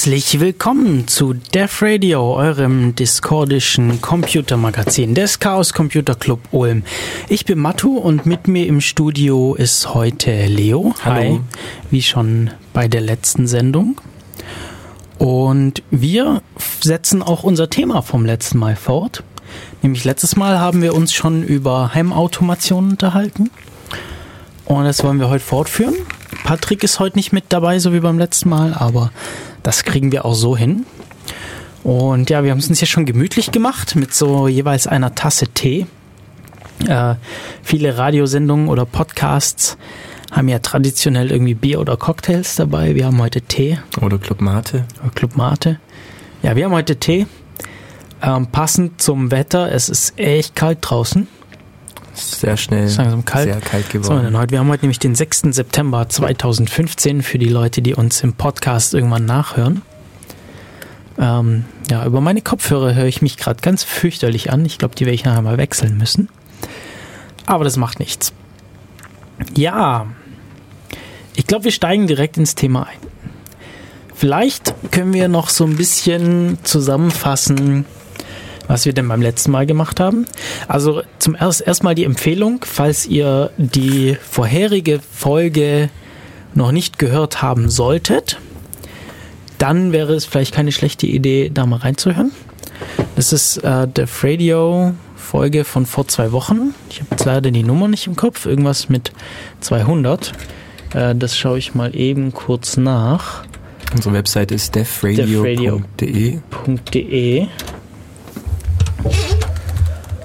Herzlich willkommen zu Def Radio, eurem discordischen Computermagazin des Chaos Computer Club Ulm. Ich bin Matu und mit mir im Studio ist heute Leo. Hallo. Hi, wie schon bei der letzten Sendung. Und wir setzen auch unser Thema vom letzten Mal fort. Nämlich letztes Mal haben wir uns schon über Heimautomation unterhalten. Und das wollen wir heute fortführen. Patrick ist heute nicht mit dabei, so wie beim letzten Mal, aber das kriegen wir auch so hin. Und ja, wir haben es uns ja schon gemütlich gemacht mit so jeweils einer Tasse Tee. Äh, viele Radiosendungen oder Podcasts haben ja traditionell irgendwie Bier oder Cocktails dabei. Wir haben heute Tee Oder Club Mate. oder Club Mate. Ja, wir haben heute Tee. Ähm, passend zum Wetter. Es ist echt kalt draußen. Sehr schnell. Ist langsam kalt. Sehr kalt So, geworden. denn heute, wir haben heute nämlich den 6. September 2015 für die Leute, die uns im Podcast irgendwann nachhören. Ähm, ja, über meine Kopfhörer höre ich mich gerade ganz fürchterlich an. Ich glaube, die werde ich nachher mal wechseln müssen. Aber das macht nichts. Ja, ich glaube, wir steigen direkt ins Thema ein. Vielleicht können wir noch so ein bisschen zusammenfassen, was wir denn beim letzten Mal gemacht haben. Also zum erst erstmal die Empfehlung, falls ihr die vorherige Folge noch nicht gehört haben solltet, dann wäre es vielleicht keine schlechte Idee, da mal reinzuhören. Das ist äh, der Radio Folge von vor zwei Wochen. Ich habe jetzt leider die Nummer nicht im Kopf. Irgendwas mit 200. Äh, das schaue ich mal eben kurz nach. Unsere Website ist defradio.de.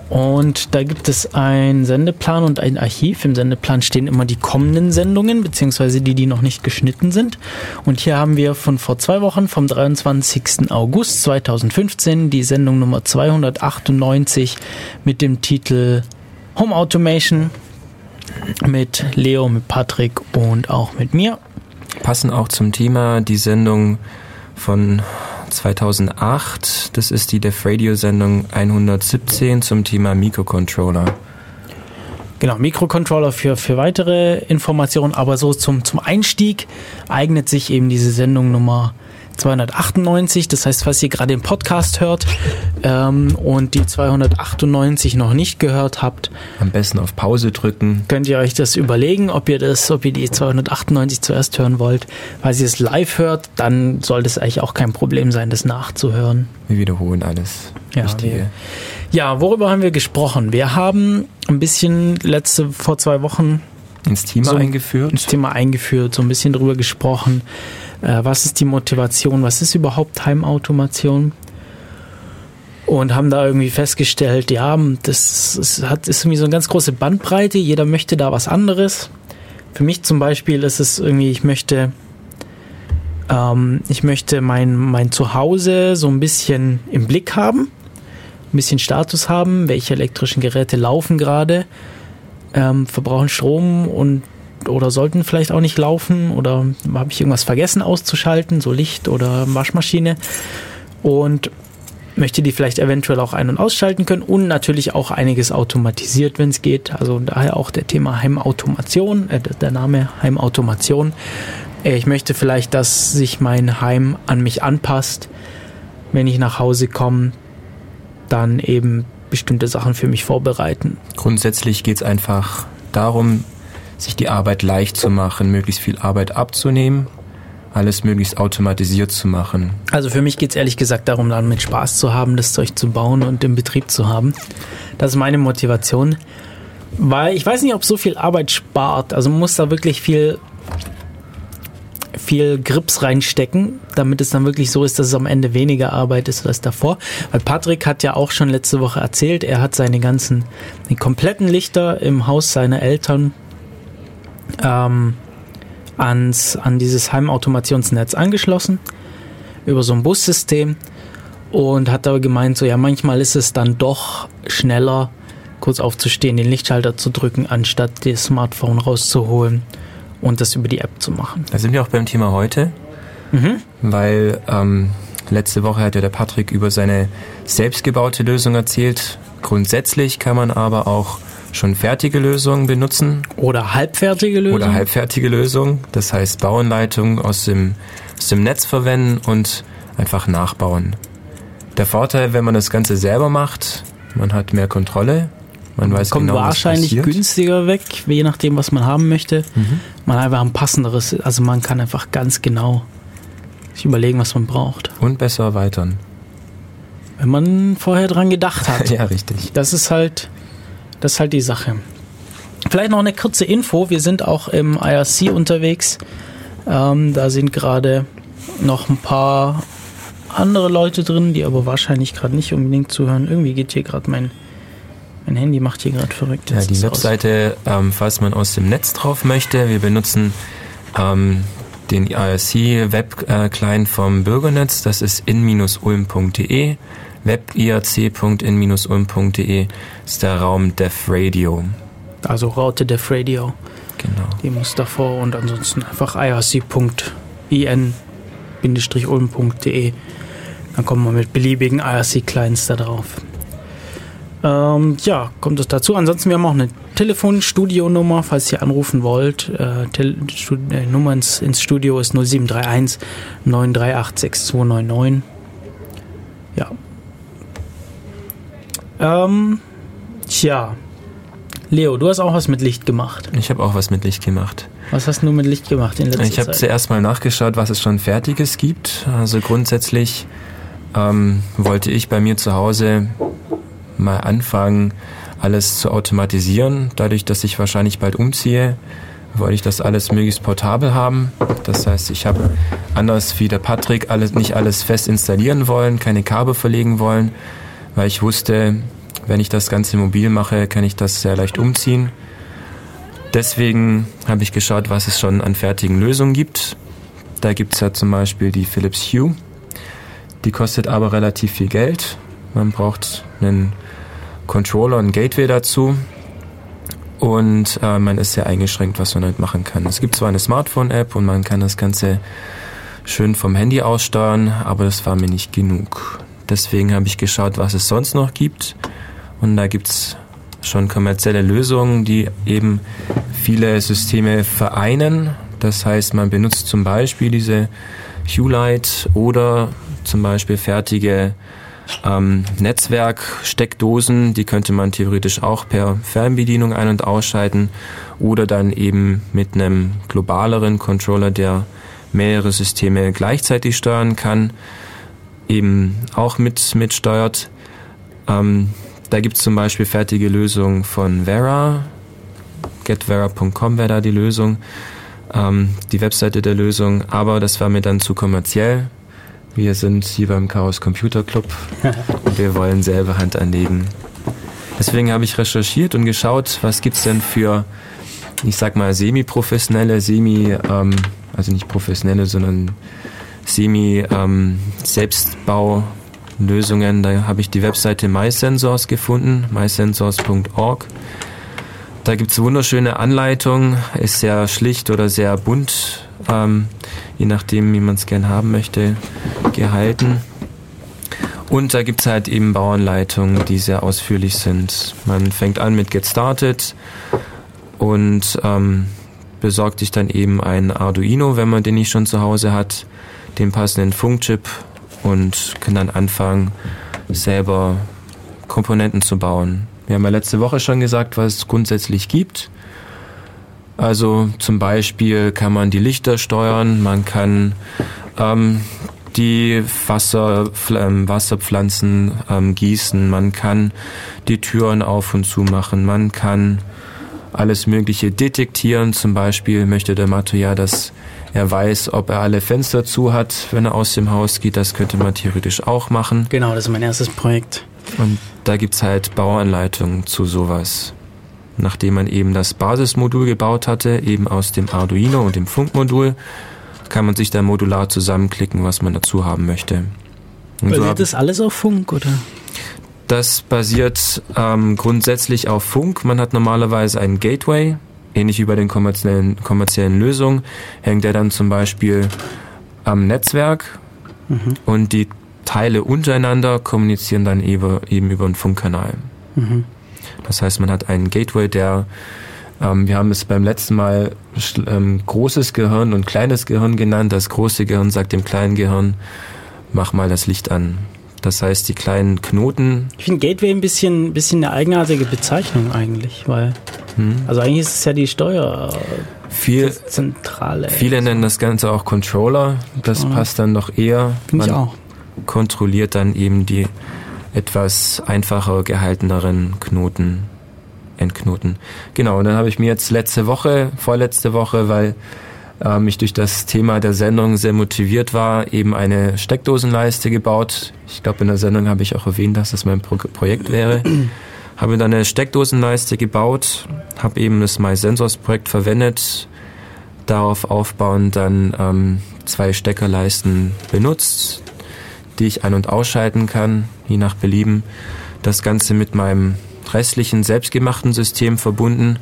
und da gibt es einen Sendeplan und ein Archiv. Im Sendeplan stehen immer die kommenden Sendungen, beziehungsweise die, die noch nicht geschnitten sind. Und hier haben wir von vor zwei Wochen, vom 23. August 2015, die Sendung Nummer 298 mit dem Titel Home Automation mit Leo, mit Patrick und auch mit mir. Passen auch zum Thema die Sendung von 2008. Das ist die Def Radio Sendung 117 zum Thema Mikrocontroller. Genau, Mikrocontroller für, für weitere Informationen, aber so zum, zum Einstieg eignet sich eben diese Sendung Nummer 298. Das heißt, falls ihr gerade den Podcast hört ähm, und die 298 noch nicht gehört habt, Am besten auf Pause drücken. könnt ihr euch das überlegen, ob ihr das, ob ihr die 298 zuerst hören wollt. Falls ihr es live hört, dann sollte es eigentlich auch kein Problem sein, das nachzuhören. Wir wiederholen alles. Ja, wir- Ja, worüber haben wir gesprochen? Wir haben ein bisschen letzte vor zwei Wochen Ins Thema So- eingeführt. ins Thema eingeführt, so ein bisschen drüber gesprochen. Äh, was ist die Motivation? Was ist überhaupt Heimautomation? Und haben da irgendwie festgestellt, ja, das ist, hat, ist irgendwie so eine ganz große Bandbreite. Jeder möchte da was anderes. Für mich zum Beispiel ist es irgendwie, ich möchte, ähm, ich möchte mein, mein Zuhause so ein bisschen im Blick haben, ein bisschen Status haben, welche elektrischen Geräte laufen gerade, ähm, verbrauchen Strom und oder sollten vielleicht auch nicht laufen oder habe ich irgendwas vergessen auszuschalten, so Licht oder Waschmaschine und möchte die vielleicht eventuell auch ein- und ausschalten können und natürlich auch einiges automatisiert, wenn es geht. Also daher auch der Thema Heimautomation, äh, der Name Heimautomation. Äh, Ich möchte vielleicht, dass sich mein Heim an mich anpasst, wenn ich nach Hause komme, dann eben bestimmte Sachen für mich vorbereiten. Grundsätzlich geht es einfach darum, sich die Arbeit leicht zu machen, möglichst viel Arbeit abzunehmen, alles möglichst automatisiert zu machen. Also für mich geht es ehrlich gesagt darum, damit Spaß zu haben, das Zeug zu bauen und im Betrieb zu haben. Das ist meine Motivation. Weil ich weiß nicht, ob so viel Arbeit spart. Also man muss da wirklich viel, viel Grips reinstecken, damit es dann wirklich so ist, dass es am Ende weniger Arbeit ist als davor. Weil Patrick hat ja auch schon letzte Woche erzählt, er hat seine ganzen, die kompletten Lichter im Haus seiner Eltern ähm, ans, an dieses Heimautomationsnetz angeschlossen über so ein Bussystem und hat aber gemeint, so ja, manchmal ist es dann doch schneller, kurz aufzustehen, den Lichtschalter zu drücken, anstatt das Smartphone rauszuholen und das über die App zu machen. Da sind wir auch beim Thema heute, mhm. weil ähm, letzte Woche hat ja der Patrick über seine selbstgebaute Lösung erzählt. Grundsätzlich kann man aber auch schon fertige Lösungen benutzen. Oder halbfertige Lösungen. Oder halbfertige Lösungen. Das heißt Bauanleitungen aus dem, aus dem Netz verwenden und einfach nachbauen. Der Vorteil, wenn man das Ganze selber macht, man hat mehr Kontrolle. Man weiß kommt genau, wahrscheinlich günstiger weg, je nachdem, was man haben möchte. Mhm. Man hat einfach ein passenderes, also man kann einfach ganz genau sich überlegen, was man braucht. Und besser erweitern. Wenn man vorher dran gedacht hat. ja, richtig. Das ist halt, das ist halt die Sache. Vielleicht noch eine kurze Info. Wir sind auch im IRC unterwegs. Ähm, da sind gerade noch ein paar andere Leute drin, die aber wahrscheinlich gerade nicht unbedingt zuhören. Irgendwie geht hier gerade mein, mein Handy macht hier gerade verrückt. Ja, die Webseite, ähm, falls man aus dem Netz drauf möchte, wir benutzen ähm, den IRC Web äh, Client vom Bürgernetz, das ist in-ulm.de. webiac.in-ulm.de ist der Raum Dev Radio. Also Raute Dev Radio. Genau. Die muss davor und ansonsten einfach irc.in-ulm.de dann kommen wir mit beliebigen IRC-Clients da drauf. Ähm, ja, kommt es dazu. Ansonsten, wir haben auch eine Telefonstudio-Nummer, falls ihr anrufen wollt. Äh, äh, Nummer ins, ins, Studio ist 0731 938 6299. Ja. Ähm, tja. Leo, du hast auch was mit Licht gemacht. Ich habe auch was mit Licht gemacht. Was hast du mit Licht gemacht in letzter Ich habe zuerst mal nachgeschaut, was es schon Fertiges gibt. Also grundsätzlich ähm, wollte ich bei mir zu Hause mal anfangen, alles zu automatisieren. Dadurch, dass ich wahrscheinlich bald umziehe, wollte ich das alles möglichst portabel haben. Das heißt, ich habe anders wie der Patrick alles, nicht alles fest installieren wollen, keine Kabel verlegen wollen, weil ich wusste, wenn ich das Ganze mobil mache, kann ich das sehr leicht umziehen. Deswegen habe ich geschaut, was es schon an fertigen Lösungen gibt. Da gibt es ja zum Beispiel die Philips Hue. Die kostet aber relativ viel Geld. Man braucht einen Controller und Gateway dazu. Und äh, man ist sehr eingeschränkt, was man damit machen kann. Es gibt zwar eine Smartphone-App und man kann das Ganze schön vom Handy aus steuern, aber das war mir nicht genug. Deswegen habe ich geschaut, was es sonst noch gibt. Und da gibt es schon kommerzielle Lösungen, die eben viele Systeme vereinen. Das heißt, man benutzt zum Beispiel diese Hue-Light oder zum Beispiel fertige ähm, Netzwerksteckdosen, die könnte man theoretisch auch per Fernbedienung ein- und ausschalten oder dann eben mit einem globaleren Controller, der mehrere Systeme gleichzeitig steuern kann, eben auch mit, mitsteuert. Ähm, da gibt es zum Beispiel fertige Lösungen von Vera. Getvera.com wäre da die Lösung, ähm, die Webseite der Lösung. Aber das war mir dann zu kommerziell. Wir sind hier beim Chaos Computer Club und wir wollen selber Hand anlegen. Deswegen habe ich recherchiert und geschaut, was gibt es denn für, ich sag mal, semi-professionelle, semi, ähm, also nicht professionelle, sondern semi-Selbstbau-Lösungen. Ähm, da habe ich die Webseite MySensors gefunden, mysensors.org. Da gibt es wunderschöne Anleitungen, ist sehr schlicht oder sehr bunt, ähm, je nachdem, wie man es gern haben möchte, gehalten. Und da gibt es halt eben Bauanleitungen, die sehr ausführlich sind. Man fängt an mit Get Started und ähm, besorgt sich dann eben ein Arduino, wenn man den nicht schon zu Hause hat, den passenden Funkchip und kann dann anfangen, selber Komponenten zu bauen. Wir haben ja letzte Woche schon gesagt, was es grundsätzlich gibt. Also zum Beispiel kann man die Lichter steuern, man kann ähm, die Wasser, ähm, Wasserpflanzen ähm, gießen, man kann die Türen auf und zu machen, man kann alles Mögliche detektieren. Zum Beispiel möchte der Matto ja, dass er weiß, ob er alle Fenster zu hat, wenn er aus dem Haus geht. Das könnte man theoretisch auch machen. Genau, das ist mein erstes Projekt. Und da gibt's halt Bauanleitungen zu sowas. Nachdem man eben das Basismodul gebaut hatte, eben aus dem Arduino und dem Funkmodul, kann man sich dann modular zusammenklicken, was man dazu haben möchte. Und Basiert so das alles auf Funk, oder? Das basiert ähm, grundsätzlich auf Funk. Man hat normalerweise einen Gateway, ähnlich wie bei den kommerziellen, kommerziellen Lösungen, hängt er dann zum Beispiel am Netzwerk mhm. und die Teile untereinander kommunizieren dann eben, über einen Funkkanal. Mhm. Das heißt, man hat einen Gateway, der, ähm, wir haben es beim letzten Mal ähm, großes Gehirn und kleines Gehirn genannt. Das große Gehirn sagt dem kleinen Gehirn, mach mal das Licht an. Das heißt, die kleinen Knoten. Ich finde Gateway ein bisschen, bisschen eine eigenartige Bezeichnung eigentlich, weil, hm. also eigentlich ist es ja die Steuer. Viel, Zentrale. Viele nennen das Ganze auch Controller. Das Controller. passt dann noch eher. Finde ich auch. Kontrolliert dann eben die etwas einfacher gehalteneren Knoten, Endknoten. Genau, und dann habe ich mir jetzt letzte Woche, vorletzte Woche, weil ähm, ich durch das Thema der Sendung sehr motiviert war, eben eine Steckdosenleiste gebaut. Ich glaube, in der Sendung habe ich auch erwähnt, dass das mein Pro Projekt wäre. habe dann eine Steckdosenleiste gebaut, habe eben das MySensors-Projekt verwendet, darauf aufbauend dann ähm, zwei Steckerleisten benutzt, die ich ein- und ausschalten kann, je nach Belieben. Das Ganze mit meinem restlichen selbstgemachten System verbunden,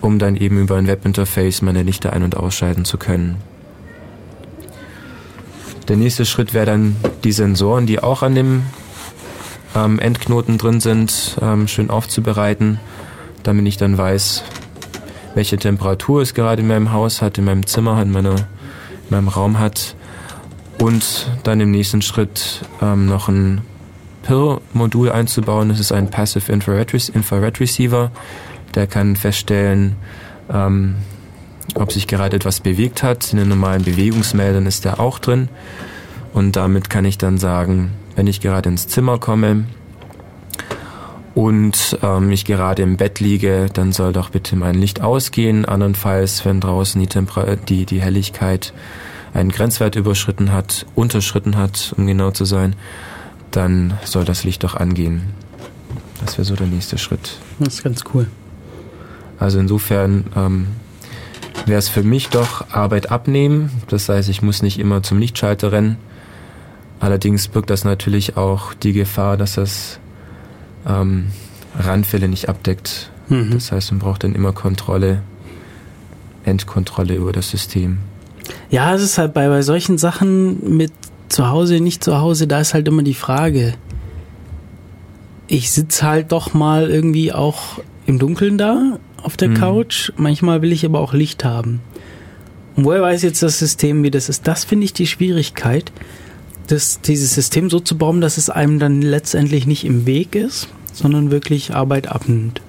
um dann eben über ein Webinterface meine Lichter ein- und ausschalten zu können. Der nächste Schritt wäre dann die Sensoren, die auch an dem ähm, Endknoten drin sind, ähm, schön aufzubereiten, damit ich dann weiß, welche Temperatur es gerade in meinem Haus hat, in meinem Zimmer, in, meiner, in meinem Raum hat und dann im nächsten Schritt ähm, noch ein PIR-Modul einzubauen. Das ist ein Passive Infrared, Infrared Receiver. Der kann feststellen, ähm, ob sich gerade etwas bewegt hat. In den normalen Bewegungsmeldern ist der auch drin. Und damit kann ich dann sagen, wenn ich gerade ins Zimmer komme und ähm, ich gerade im Bett liege, dann soll doch bitte mein Licht ausgehen. Andernfalls, wenn draußen die, Temper die, die Helligkeit einen Grenzwert überschritten hat, unterschritten hat, um genau zu sein, dann soll das Licht doch angehen. Das wäre so der nächste Schritt. Das ist ganz cool. Also insofern ähm, wäre es für mich doch Arbeit abnehmen. Das heißt, ich muss nicht immer zum Lichtschalter rennen. Allerdings birgt das natürlich auch die Gefahr, dass das ähm, Randfälle nicht abdeckt. Mhm. Das heißt, man braucht dann immer Kontrolle, Endkontrolle über das System. Ja, es ist halt bei, bei solchen Sachen mit zu Hause, nicht zu Hause, da ist halt immer die Frage. Ich sitze halt doch mal irgendwie auch im Dunkeln da auf der mhm. Couch. Manchmal will ich aber auch Licht haben. Und woher weiß jetzt das System, wie das ist? Das finde ich die Schwierigkeit, das, dieses System so zu bauen, dass es einem dann letztendlich nicht im Weg ist, sondern wirklich Arbeit abnimmt.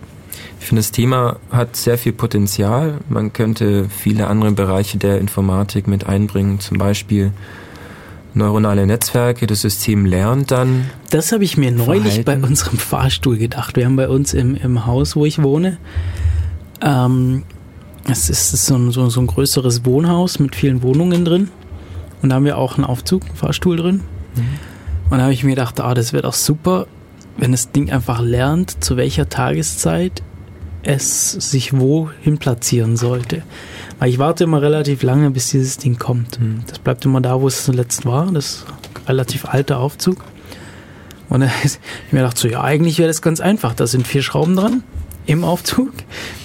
Ich finde, das Thema hat sehr viel Potenzial. Man könnte viele andere Bereiche der Informatik mit einbringen, zum Beispiel neuronale Netzwerke, das System lernt dann. Das habe ich mir neulich Verhalten. bei unserem Fahrstuhl gedacht. Wir haben bei uns im, im Haus, wo ich wohne, ähm, es ist so ein, so, so ein größeres Wohnhaus mit vielen Wohnungen drin. Und da haben wir auch einen Aufzug, einen Fahrstuhl drin. Mhm. Und da habe ich mir gedacht, ah, das wäre doch super, wenn das Ding einfach lernt, zu welcher Tageszeit es sich wohin platzieren sollte. Weil ich warte immer relativ lange, bis dieses Ding kommt. Mhm. Das bleibt immer da, wo es zuletzt war. Das ist ein relativ alter Aufzug. Und dann ich mir gedacht, so, ja, eigentlich wäre das ganz einfach. Da sind vier Schrauben dran im Aufzug.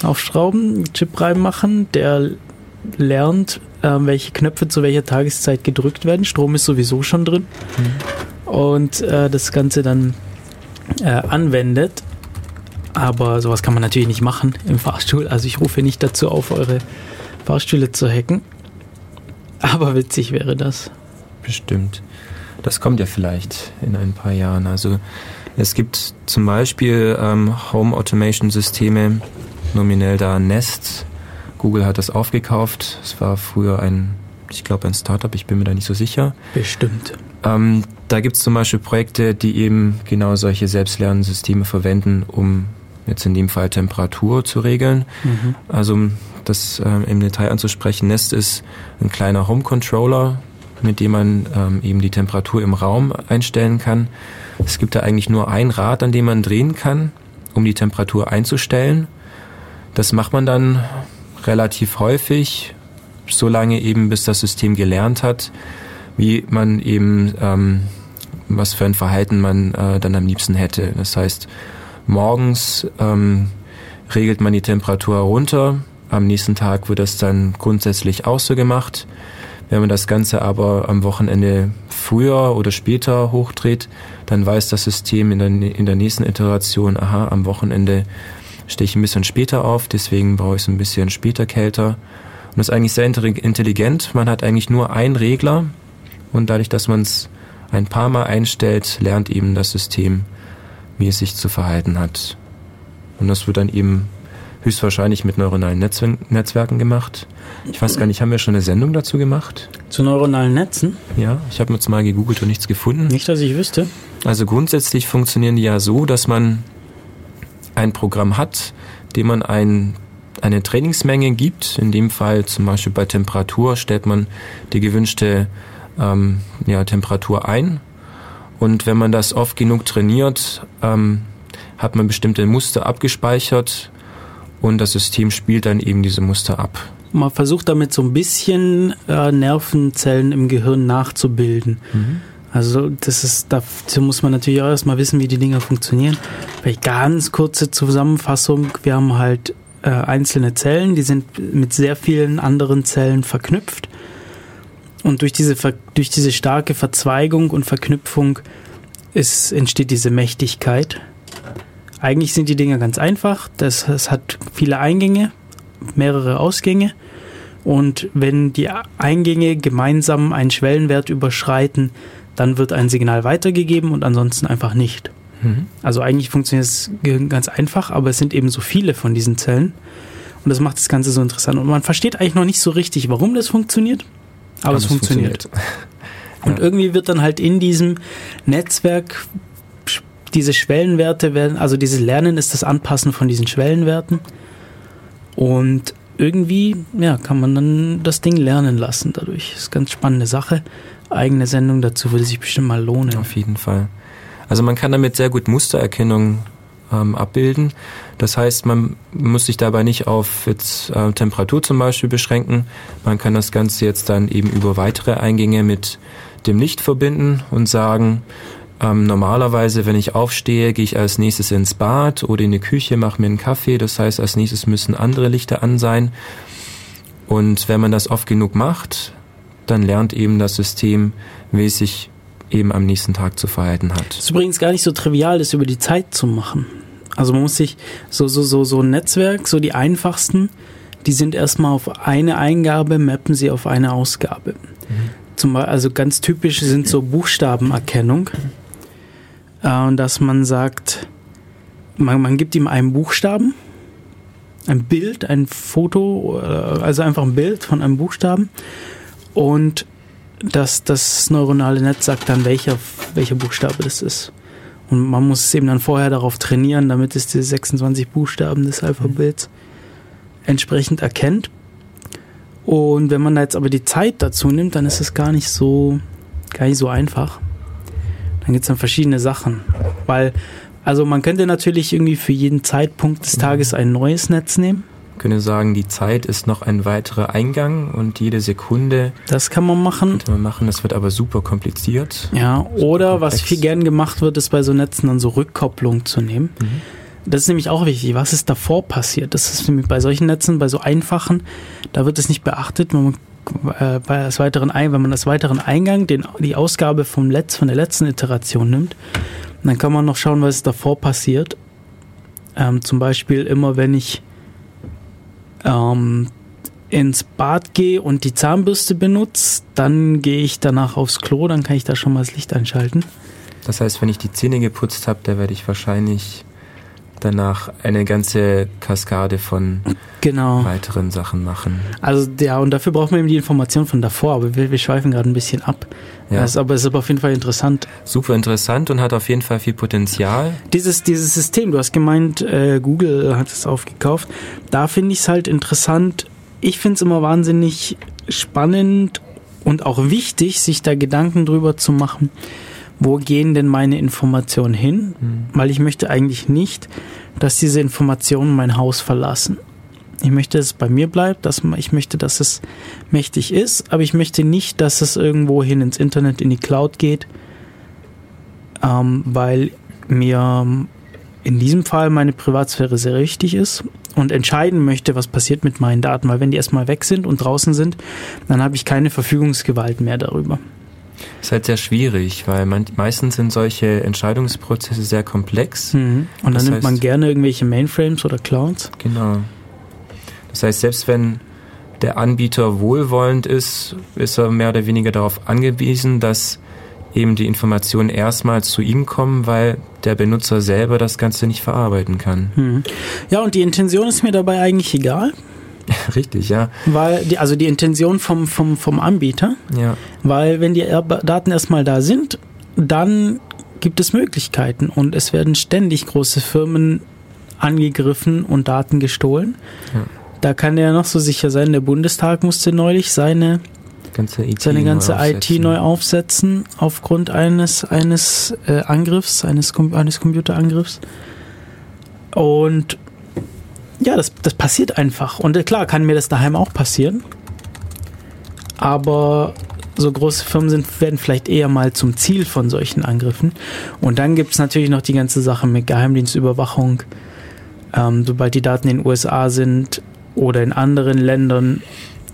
Aufschrauben, Chip reinmachen, der lernt, äh, welche Knöpfe zu welcher Tageszeit gedrückt werden. Strom ist sowieso schon drin. Mhm. Und äh, das Ganze dann äh, anwendet. Aber sowas kann man natürlich nicht machen im Fahrstuhl. Also ich rufe nicht dazu auf, eure Fahrstühle zu hacken. Aber witzig wäre das. Bestimmt. Das kommt ja vielleicht in ein paar Jahren. Also es gibt zum Beispiel ähm, Home Automation Systeme, nominell da Nest. Google hat das aufgekauft. Es war früher ein, ich glaube, ein Startup, ich bin mir da nicht so sicher. Bestimmt. Ähm, da gibt es zum Beispiel Projekte, die eben genau solche Selbstlernsysteme verwenden, um jetzt in dem Fall Temperatur zu regeln. Mhm. Also das äh, im Detail anzusprechen, Nest ist ein kleiner Home Controller, mit dem man ähm, eben die Temperatur im Raum einstellen kann. Es gibt da eigentlich nur ein Rad, an dem man drehen kann, um die Temperatur einzustellen. Das macht man dann relativ häufig, so lange eben, bis das System gelernt hat, wie man eben, ähm, was für ein Verhalten man äh, dann am liebsten hätte. Das heißt, morgens ähm, regelt man die Temperatur runter, am nächsten Tag wird das dann grundsätzlich auch so gemacht. Wenn man das Ganze aber am Wochenende früher oder später hochdreht, dann weiß das System in der, in der nächsten Iteration, aha, am Wochenende stehe ich ein bisschen später auf, deswegen brauche ich es ein bisschen später kälter. Und das ist eigentlich sehr intelligent. Man hat eigentlich nur einen Regler und dadurch, dass man es ein paar Mal einstellt, lernt eben das System, wie es sich zu verhalten hat. Und das wird dann eben höchstwahrscheinlich mit neuronalen Netzwerken gemacht. Ich weiß gar nicht, haben wir schon eine Sendung dazu gemacht? Zu neuronalen Netzen? Ja, ich habe jetzt mal gegoogelt und nichts gefunden. Nicht, dass ich wüsste. Also grundsätzlich funktionieren die ja so, dass man ein Programm hat, dem man ein, eine Trainingsmenge gibt. In dem Fall zum Beispiel bei Temperatur stellt man die gewünschte ähm, ja, Temperatur ein. Und wenn man das oft genug trainiert, ähm, hat man bestimmte Muster abgespeichert und das System spielt dann eben diese Muster ab. Man versucht damit so ein bisschen äh, Nervenzellen im Gehirn nachzubilden. Mhm. Also das ist, dazu muss man natürlich auch erstmal wissen, wie die Dinger funktionieren. Vielleicht ganz kurze Zusammenfassung. Wir haben halt äh, einzelne Zellen, die sind mit sehr vielen anderen Zellen verknüpft. Und durch diese, durch diese starke Verzweigung und Verknüpfung ist, entsteht diese Mächtigkeit. Eigentlich sind die Dinger ganz einfach. Das, das hat viele Eingänge, mehrere Ausgänge. Und wenn die Eingänge gemeinsam einen Schwellenwert überschreiten, dann wird ein Signal weitergegeben und ansonsten einfach nicht. Mhm. Also eigentlich funktioniert es ganz einfach, aber es sind eben so viele von diesen Zellen. Und das macht das Ganze so interessant. Und man versteht eigentlich noch nicht so richtig, warum das funktioniert, aber, aber es funktioniert. funktioniert. Und irgendwie wird dann halt in diesem Netzwerk diese Schwellenwerte werden, also dieses Lernen ist das Anpassen von diesen Schwellenwerten. Und irgendwie, ja, kann man dann das Ding lernen lassen dadurch. Ist ganz spannende Sache eigene Sendung dazu würde sich bestimmt mal lohnen. Auf jeden Fall. Also man kann damit sehr gut Mustererkennung ähm, abbilden. Das heißt, man muss sich dabei nicht auf jetzt, äh, Temperatur zum Beispiel beschränken. Man kann das Ganze jetzt dann eben über weitere Eingänge mit dem Licht verbinden und sagen, ähm, normalerweise, wenn ich aufstehe, gehe ich als nächstes ins Bad oder in die Küche, mache mir einen Kaffee. Das heißt, als nächstes müssen andere Lichter an sein. Und wenn man das oft genug macht, dann lernt eben das System, wie es sich eben am nächsten Tag zu verhalten hat. Es ist übrigens gar nicht so trivial, das über die Zeit zu machen. Also man muss sich so, so, so, so ein Netzwerk, so die einfachsten, die sind erstmal auf eine Eingabe, mappen sie auf eine Ausgabe. Mhm. Zum, also ganz typisch sind so Buchstabenerkennung. Äh, dass man sagt, man, man gibt ihm einen Buchstaben, ein Bild, ein Foto, äh, also einfach ein Bild von einem Buchstaben und das, das neuronale Netz sagt dann, welcher, welcher Buchstabe das ist. Und man muss es eben dann vorher darauf trainieren, damit es die 26 Buchstaben des Alphabets entsprechend erkennt. Und wenn man da jetzt aber die Zeit dazu nimmt, dann ist es gar nicht so, gar nicht so einfach. Dann gibt es dann verschiedene Sachen. Weil, also man könnte natürlich irgendwie für jeden Zeitpunkt des Tages ein neues Netz nehmen können sagen, die Zeit ist noch ein weiterer Eingang und jede Sekunde. Das kann man machen. Könnte man machen, das wird aber super kompliziert. Ja, oder komplex. was viel gern gemacht wird, ist bei so Netzen dann so Rückkopplung zu nehmen. Mhm. Das ist nämlich auch wichtig. Was ist davor passiert? Das ist bei solchen Netzen, bei so einfachen, da wird es nicht beachtet. Man, äh, bei das weiteren, wenn man das weiteren Eingang, den, die Ausgabe vom Letz, von der letzten Iteration nimmt, dann kann man noch schauen, was davor passiert. Ähm, zum Beispiel immer, wenn ich ähm, ins Bad gehe und die Zahnbürste benutze, dann gehe ich danach aufs Klo, dann kann ich da schon mal das Licht einschalten. Das heißt, wenn ich die Zähne geputzt habe, da werde ich wahrscheinlich danach eine ganze Kaskade von genau. weiteren Sachen machen. Also ja, und dafür braucht man eben die Information von davor, aber wir, wir schweifen gerade ein bisschen ab. Ja. Das, aber es ist aber auf jeden Fall interessant. Super interessant und hat auf jeden Fall viel Potenzial. Dieses, dieses System, du hast gemeint, äh, Google hat es aufgekauft. Da finde ich es halt interessant. Ich finde es immer wahnsinnig spannend und auch wichtig, sich da Gedanken drüber zu machen wo gehen denn meine Informationen hin? Mhm. Weil ich möchte eigentlich nicht, dass diese Informationen mein Haus verlassen. Ich möchte, dass es bei mir bleibt, dass ich möchte, dass es mächtig ist, aber ich möchte nicht, dass es irgendwo hin ins Internet, in die Cloud geht, ähm, weil mir in diesem Fall meine Privatsphäre sehr wichtig ist und entscheiden möchte, was passiert mit meinen Daten, weil wenn die erstmal weg sind und draußen sind, dann habe ich keine Verfügungsgewalt mehr darüber. Das ist halt sehr schwierig, weil man, meistens sind solche Entscheidungsprozesse sehr komplex. Mhm. Und dann Das nimmt heißt- man gerne irgendwelche Mainframes oder Clouds. Genau. Das heißt, selbst wenn der Anbieter wohlwollend ist, ist er mehr oder weniger darauf angewiesen, dass eben die Informationen erstmal zu ihm kommen, weil der Benutzer selber das Ganze nicht verarbeiten kann. Mhm. Ja, und die Intention ist mir dabei eigentlich egal, Richtig, ja. weil die, also die Intention vom, vom, vom Anbieter, Ja. weil wenn die er- Daten erstmal da sind, dann gibt es Möglichkeiten und es werden ständig große Firmen angegriffen und Daten gestohlen. Ja. Da kann der noch so sicher sein, der Bundestag musste neulich seine, Ganze IT seine ganze neu IT aufsetzen. neu aufsetzen aufgrund eines, eines äh, Angriffs, eines, eines Computerangriffs. Und ja, das, das passiert einfach. Und äh, klar, kann mir das daheim auch passieren. Aber so große Firmen sind, werden vielleicht eher mal zum Ziel von solchen Angriffen. Und dann gibt es natürlich noch die ganze Sache mit Geheimdienstüberwachung. Ähm, sobald die Daten in den USA sind oder in anderen Ländern,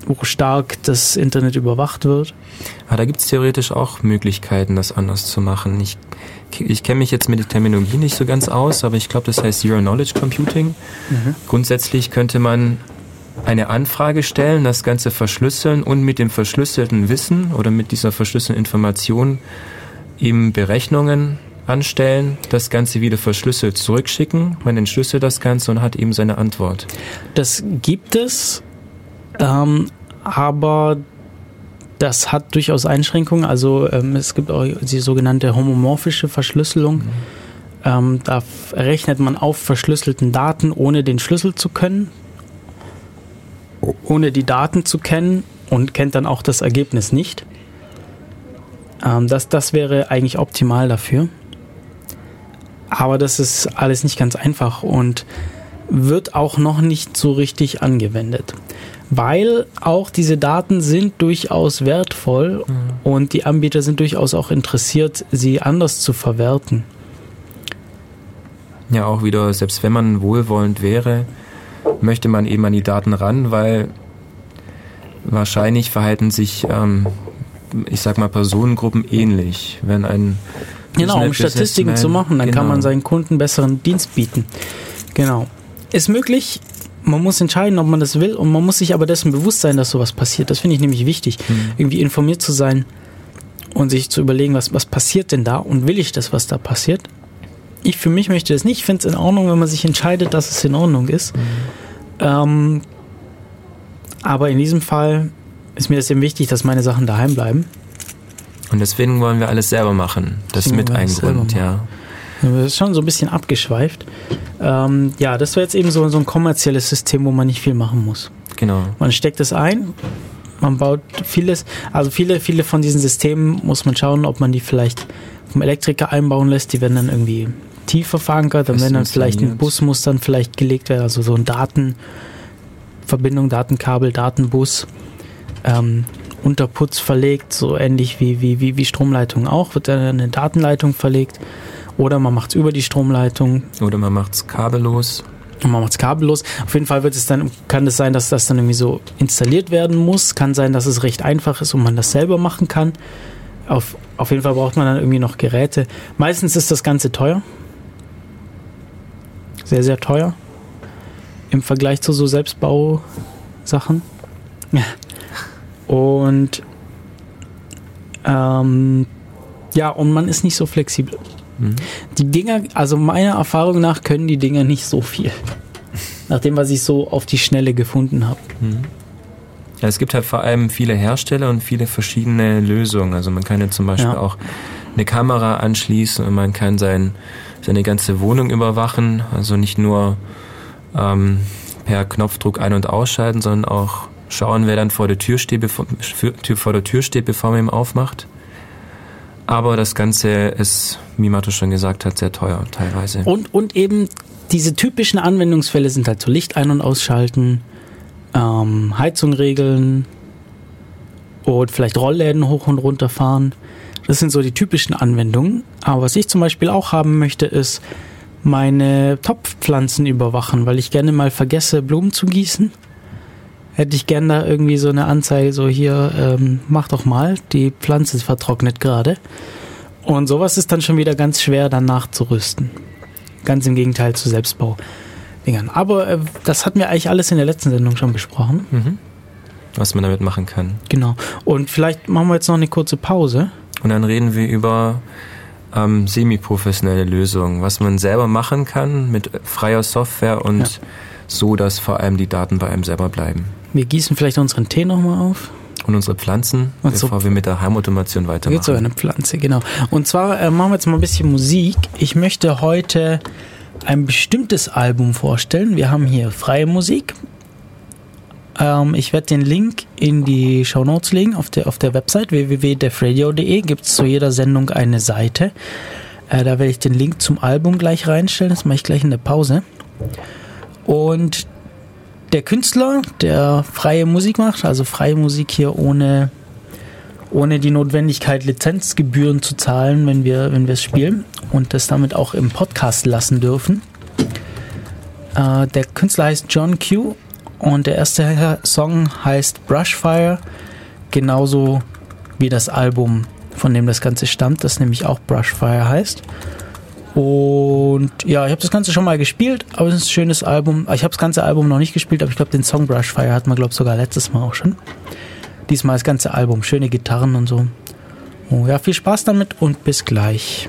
wo stark das Internet überwacht wird. Aber da gibt es theoretisch auch Möglichkeiten, das anders zu machen. Ich, ich kenne mich jetzt mit der Terminologie nicht so ganz aus, aber ich glaube, das heißt Zero Knowledge Computing. Grundsätzlich könnte man eine Anfrage stellen, das Ganze verschlüsseln und mit dem verschlüsselten Wissen oder mit dieser verschlüsselten Information eben Berechnungen anstellen, das Ganze wieder verschlüsselt zurückschicken. Man entschlüsselt das Ganze und hat eben seine Antwort. Das gibt es, ähm, aber das hat durchaus Einschränkungen. Also ähm, es gibt auch die sogenannte homomorphische Verschlüsselung. Ähm, da rechnet man auf verschlüsselten Daten, ohne den Schlüssel zu können, ohne die Daten zu kennen und kennt dann auch das Ergebnis nicht. Ähm, das, das wäre eigentlich optimal dafür. Aber das ist alles nicht ganz einfach und wird auch noch nicht so richtig angewendet. Weil auch diese Daten sind durchaus wertvoll und die Anbieter sind durchaus auch interessiert, sie anders zu verwerten. Ja, auch wieder, selbst wenn man wohlwollend wäre, möchte man eben an die Daten ran, weil wahrscheinlich verhalten sich, ähm, ich sag mal, Personengruppen ähnlich. Wenn ein Genau, um Statistiken zu machen, dann kann genau. man seinen Kunden besseren Dienst bieten. Genau. Ist möglich, man muss entscheiden, ob man das will und man muss sich aber dessen bewusst sein, dass sowas passiert. Das finde ich nämlich wichtig, irgendwie informiert zu sein und sich zu überlegen, was, was passiert denn da und will ich das, was da passiert. Ich für mich möchte das nicht. Ich finde es in Ordnung, wenn man sich entscheidet, dass es in Ordnung ist. Ähm, aber in diesem Fall ist mir das eben wichtig, dass meine Sachen daheim bleiben. Und deswegen wollen wir alles selber machen. Das ist mit ein Grund, ja. Das ist schon so ein bisschen abgeschweift. Ähm, ja, das wäre jetzt eben so, so ein kommerzielles System, wo man nicht viel machen muss. Genau. Man steckt es ein, man baut vieles, also viele, viele von diesen Systemen muss man schauen, ob man die vielleicht vom Elektriker einbauen lässt. Die werden dann irgendwie tiefer verankert, dann werden dann vielleicht ein. Bus muss dann vielleicht gelegt werden, also so ein Datenverbindung, Datenkabel, Datenbus. Ähm, Unterputz verlegt, so ähnlich wie, wie, wie, wie Stromleitungen auch, wird dann eine Datenleitung verlegt. Oder man macht es über die Stromleitung Oder man macht's kabellos. und man macht es kabellos. Auf jeden Fall wird es dann, kann es sein, dass das dann irgendwie so installiert werden muss. Kann sein, dass es recht einfach ist und man das selber machen kann. Auf, auf jeden Fall braucht man dann irgendwie noch Geräte. Meistens ist das Ganze teuer. Sehr, sehr teuer. Im Vergleich zu so Selbstbausachen. Ja. Und ähm, ja, und man ist nicht so flexibel. Mhm. Die Dinger, also meiner Erfahrung nach können die Dinger nicht so viel. Nach dem, was ich so auf die Schnelle gefunden habe. Ja, es gibt halt vor allem viele Hersteller und viele verschiedene Lösungen. Also man kann ja zum Beispiel Ja. auch eine Kamera anschließen und man kann sein, seine ganze Wohnung überwachen. Also nicht nur ähm, per Knopfdruck ein- und ausschalten, sondern auch schauen, wer dann vor der Tür steht, bevor, Tür, vor der Tür steht, bevor man ihn aufmacht. Aber das Ganze ist, wie Mato schon gesagt hat, sehr teuer teilweise. Und, und eben diese typischen Anwendungsfälle sind halt so Licht ein- und ausschalten, ähm, Heizung regeln und vielleicht Rollläden hoch und runter fahren. Das sind so die typischen Anwendungen. Aber was ich zum Beispiel auch haben möchte, ist meine Topfpflanzen überwachen, weil ich gerne mal vergesse, Blumen zu gießen. Hätte ich gerne da irgendwie so eine Anzeige, so hier, ähm, mach doch mal, die Pflanze ist vertrocknet gerade. Und sowas ist dann schon wieder ganz schwer, dann nachzurüsten. Ganz im Gegenteil zu Selbstbau-Dingern. Aber äh, das hatten wir eigentlich alles in der letzten Sendung schon besprochen. Mhm. Was man damit machen kann. Genau. Und vielleicht machen wir jetzt noch eine kurze Pause. Und dann reden wir über ähm, semi-professionelle Lösungen, was man selber machen kann mit freier Software und ja. so, dass vor allem die Daten bei einem selber bleiben. Wir gießen vielleicht unseren Tee nochmal auf. Und unsere Pflanzen, und bevor so, wir mit der Heimautomation weitermachen. Jetzt so eine Pflanze, genau. Und zwar äh, machen wir jetzt mal ein bisschen Musik. Ich möchte heute ein bestimmtes Album vorstellen. Wir haben hier freie Musik. Ähm, ich werde den Link in die Show Notes legen auf der, auf der Website www.defradio.de. Gibt es zu jeder Sendung eine Seite. Äh, da werde ich den Link zum Album gleich reinstellen. Das mache ich gleich in der Pause. Und der Künstler, der freie Musik macht, also freie Musik hier ohne, ohne die Notwendigkeit, Lizenzgebühren zu zahlen, wenn wir, wenn wir es spielen und das damit auch im Podcast lassen dürfen. Äh, der Künstler heißt John Q und der erste Song heißt Brushfire, genauso wie das Album, von dem das Ganze stammt, das nämlich auch Brushfire heißt. Und ja, ich habe das Ganze schon mal gespielt, aber es ist ein schönes Album. Ich habe das ganze Album noch nicht gespielt, aber ich glaube, den Song Brushfire hatten wir, glaube ich, sogar letztes Mal auch schon. Diesmal das ganze Album, schöne Gitarren und so. Oh, ja, viel Spaß damit und bis gleich.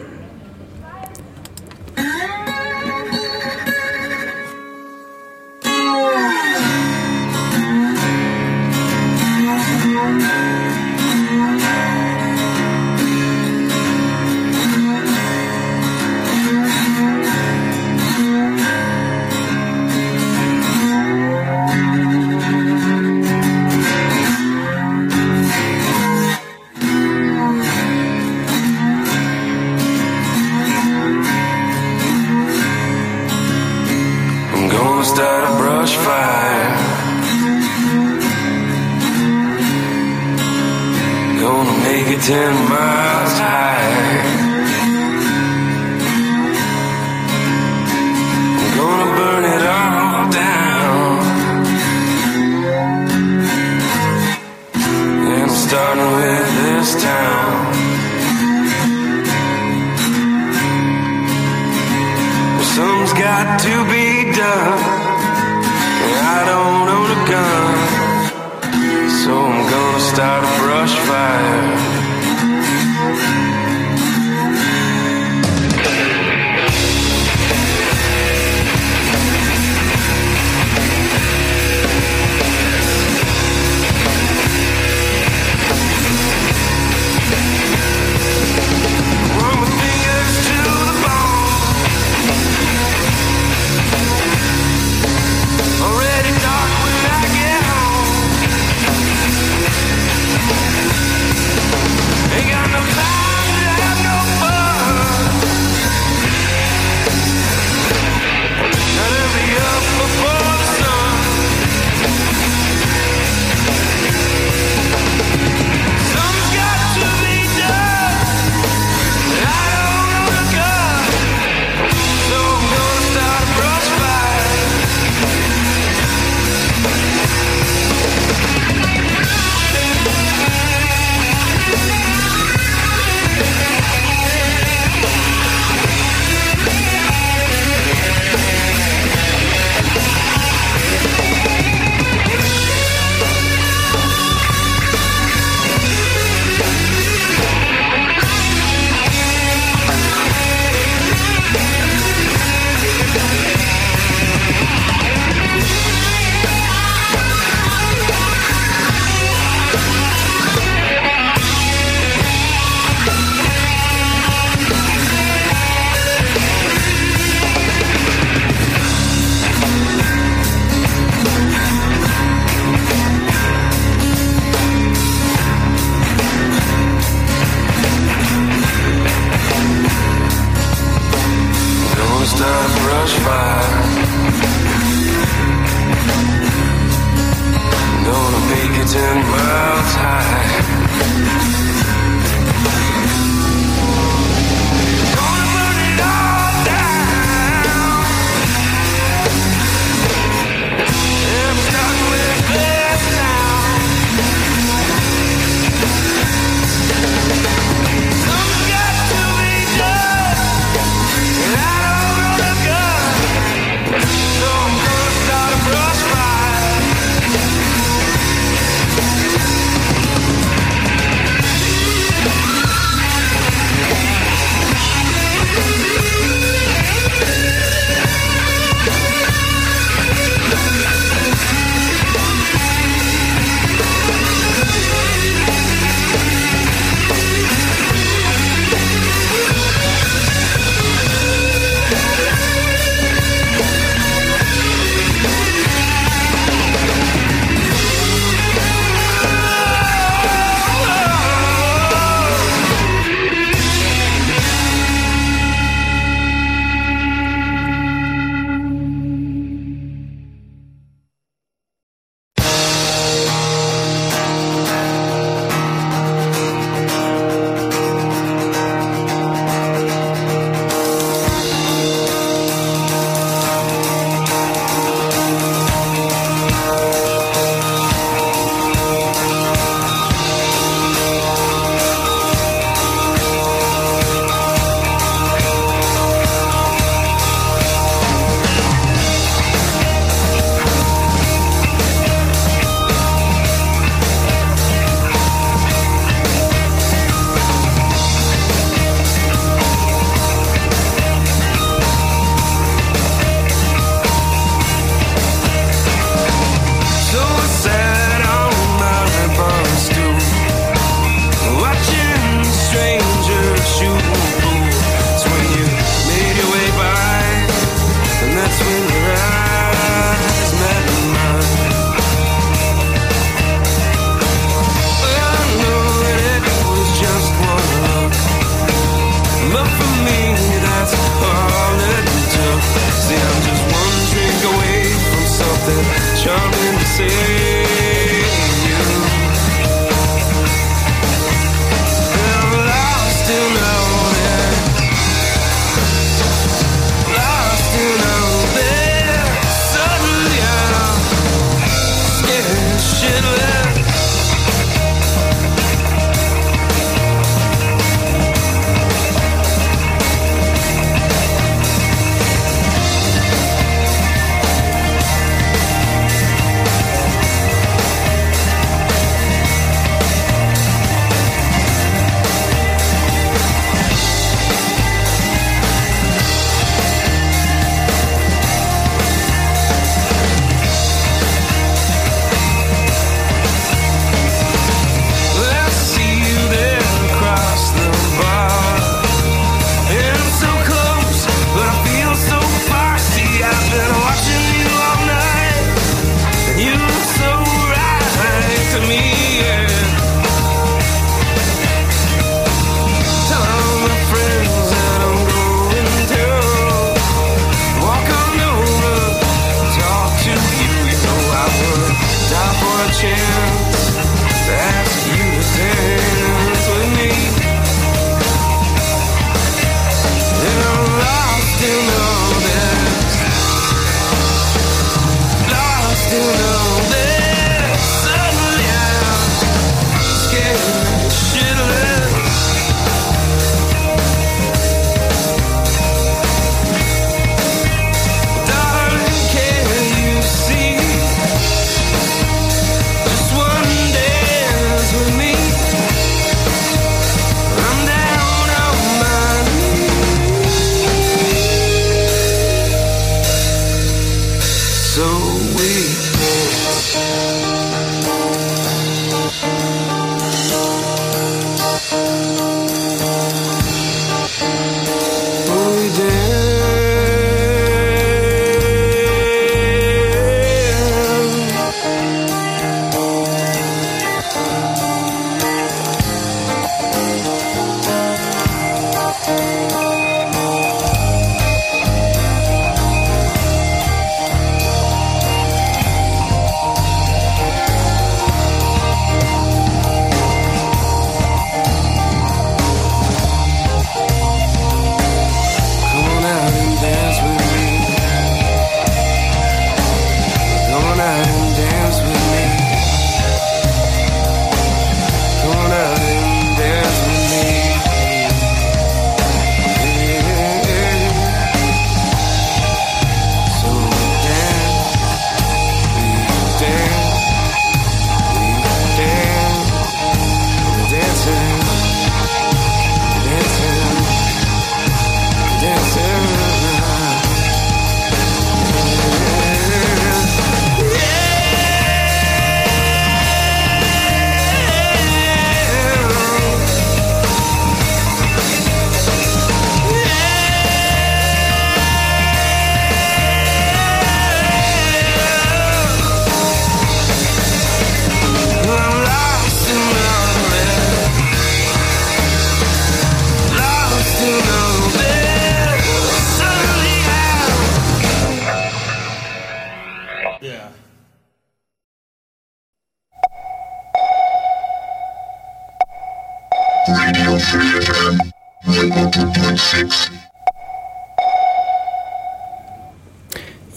Radio Free FM 102.6.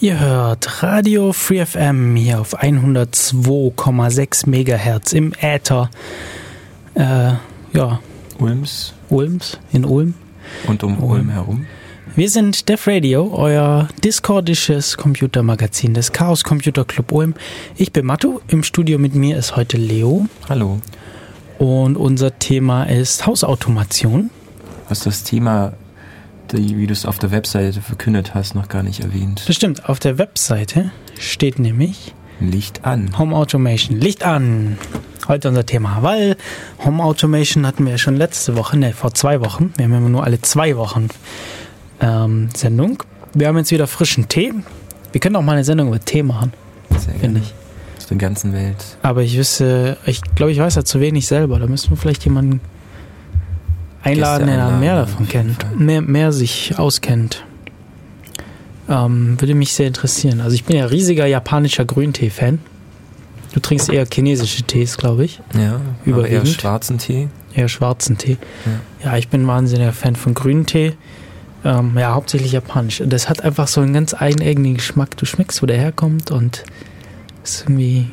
Ihr hört Radio Free FM hier auf 102,6 Megahertz im Äther. Äh, ja, Ulms Ulms, in Ulm. und um Ulm herum. Wir sind Def Radio, euer discordisches Computermagazin des Chaos Computer Club Ulm. Ich bin Mattu, im Studio mit mir ist heute Leo Hallo. Und unser Thema ist Hausautomation. Hast das Thema, die, wie du es auf der Webseite verkündet hast, noch gar nicht erwähnt. Das stimmt, auf der Webseite steht nämlich Licht an. Home Automation. Licht an! Heute unser Thema, weil Home Automation hatten wir ja schon letzte Woche, ne, vor zwei Wochen. Wir haben immer nur alle zwei Wochen ähm, Sendung. Wir haben jetzt wieder frischen Tee. Wir können auch mal eine Sendung über Tee machen, Sehr finde ich. Aus der ganzen Welt. Aber ich wüsste, ich glaube, ich weiß da zu wenig selber. Da müssen wir vielleicht jemanden einladen, der mehr davon auf kennt, mehr, mehr sich auskennt. Ähm, würde mich sehr interessieren. Also ich bin ja riesiger japanischer Grüntee-Fan. Du trinkst eher chinesische Tees, glaube ich. Ja, aber eher Überwiegend. schwarzen Tee. Eher schwarzen Tee. Ja, ich bin ein wahnsinniger Fan von Grüntee. Ähm, ja, hauptsächlich japanisch. Das hat einfach so einen ganz eigenartigen Geschmack. Du schmeckst, wo der herkommt und ist irgendwie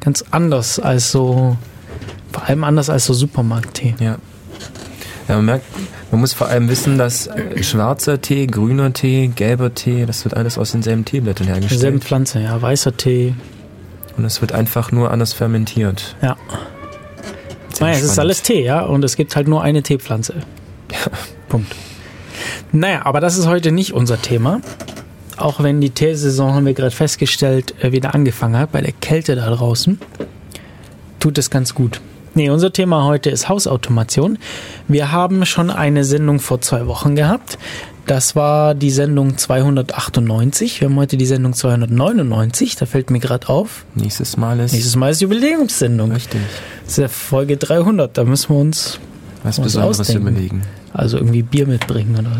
ganz anders als so, vor allem anders als so Supermarkttee. Ja. Ja, man merkt, man muss vor allem wissen, dass äh, schwarzer Tee, grüner Tee, gelber Tee, das wird alles aus denselben Teeblättern hergestellt. Pflanze, ja, weißer Tee. Und es wird einfach nur anders fermentiert. Ja. Sehr Naja, es ist alles Tee, ja, und es gibt halt nur eine Teepflanze. Punkt. Naja, aber das ist heute nicht unser Thema. Auch wenn die Teesaison, haben wir gerade festgestellt, äh, wieder angefangen hat, bei der Kälte da draußen, tut es ganz gut. Nee, unser Thema heute ist Hausautomation. Wir haben schon eine Sendung vor zwei Wochen gehabt. Das war die Sendung 298. Wir haben heute die Sendung 299. Da fällt mir gerade auf. Nächstes Mal ist Nächstes Mal ist Jubiläumssendung. richtig Das ist ja Folge 300. Da müssen wir uns was Muss Besonderes ausdenken. überlegen. also irgendwie Bier mitbringen oder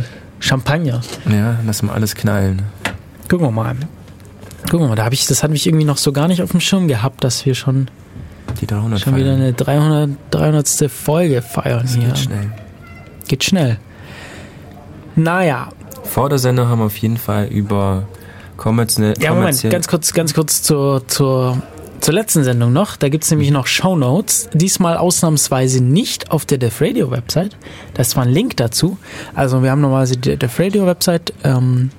Champagner. Ja, lassen wir alles knallen. Gucken wir mal. Gucken wir mal, da habe ich, das hatte ich irgendwie noch so gar nicht auf dem Schirm gehabt, dass wir schon, Die 300 schon wieder eine 300, 300. Folge feiern Das hier. geht schnell. Geht schnell. Naja, Vor der Sendung haben wir auf jeden Fall über kommerzielle... ja, Moment, ganz kurz, ganz kurz zur, zur, zur letzten Sendung noch. Da gibt's nämlich noch Shownotes. Diesmal ausnahmsweise nicht auf der Def Radio Website. Da ist zwar ein Link dazu. Also wir haben normalerweise die Def Radio Website, ähm,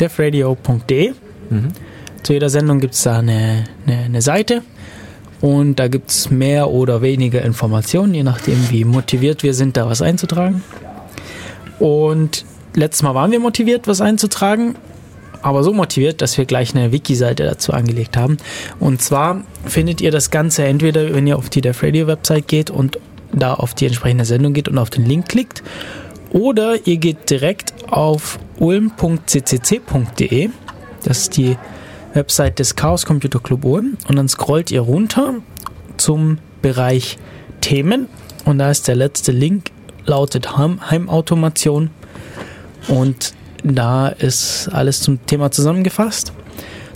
defradio.de. Mhm. Zu jeder Sendung gibt's da eine, eine, eine Seite. Und da gibt's mehr oder weniger Informationen, je nachdem, wie motiviert wir sind, da was einzutragen. Und letztes Mal waren wir motiviert, was einzutragen aber so motiviert, dass wir gleich eine Wiki-Seite dazu angelegt haben. Und zwar findet ihr das Ganze entweder, wenn ihr auf die Def Radio Website geht und da auf die entsprechende Sendung geht und auf den Link klickt, oder ihr geht direkt auf ulm.ccc.de. Das ist die Website des Chaos Computer Club Ulm. Und dann scrollt ihr runter zum Bereich Themen. Und da ist der letzte Link, lautet Heim Heimautomation. Und da ist alles zum Thema zusammengefasst.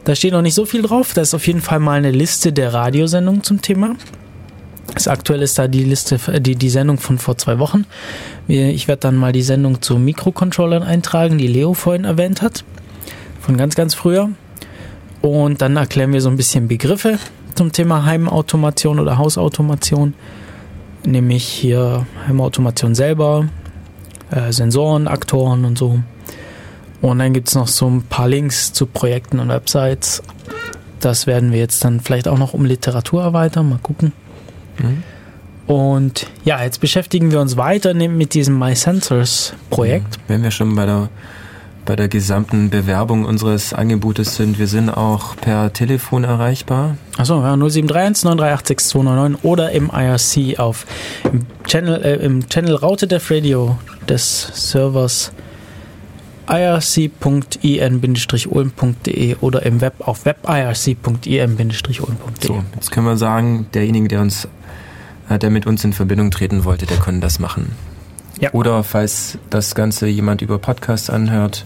Da steht noch nicht so viel drauf. Da ist auf jeden Fall mal eine Liste der Radiosendungen zum Thema. Das aktuell ist da die Liste, die, die Sendung von vor zwei Wochen. Ich werde dann mal die Sendung zu Mikrocontrollern eintragen, die Leo vorhin erwähnt hat. Von ganz, ganz früher. Und dann erklären wir so ein bisschen Begriffe zum Thema Heimautomation oder Hausautomation. Nämlich hier Heimautomation selber, äh, Sensoren, Aktoren und so. Und dann gibt es noch so ein paar Links zu Projekten und Websites. Das werden wir jetzt dann vielleicht auch noch um Literatur erweitern. Mal gucken. Mhm. Und ja, jetzt beschäftigen wir uns weiter ne- mit diesem My Sensors Projekt. Wenn wir schon bei der, bei der gesamten Bewerbung unseres Angebotes sind, wir sind auch per Telefon erreichbar. Achso, ja, 0731 938 6299 oder im IRC auf im Channel, äh, im Channel Raute Def Radio des Servers irc.in-ulm.de oder im Web auf webirc.in-ulm.de. So, jetzt können wir sagen, derjenige, der uns, äh, der mit uns in Verbindung treten wollte, der konnte das machen. Ja. Oder falls das Ganze jemand über Podcast anhört,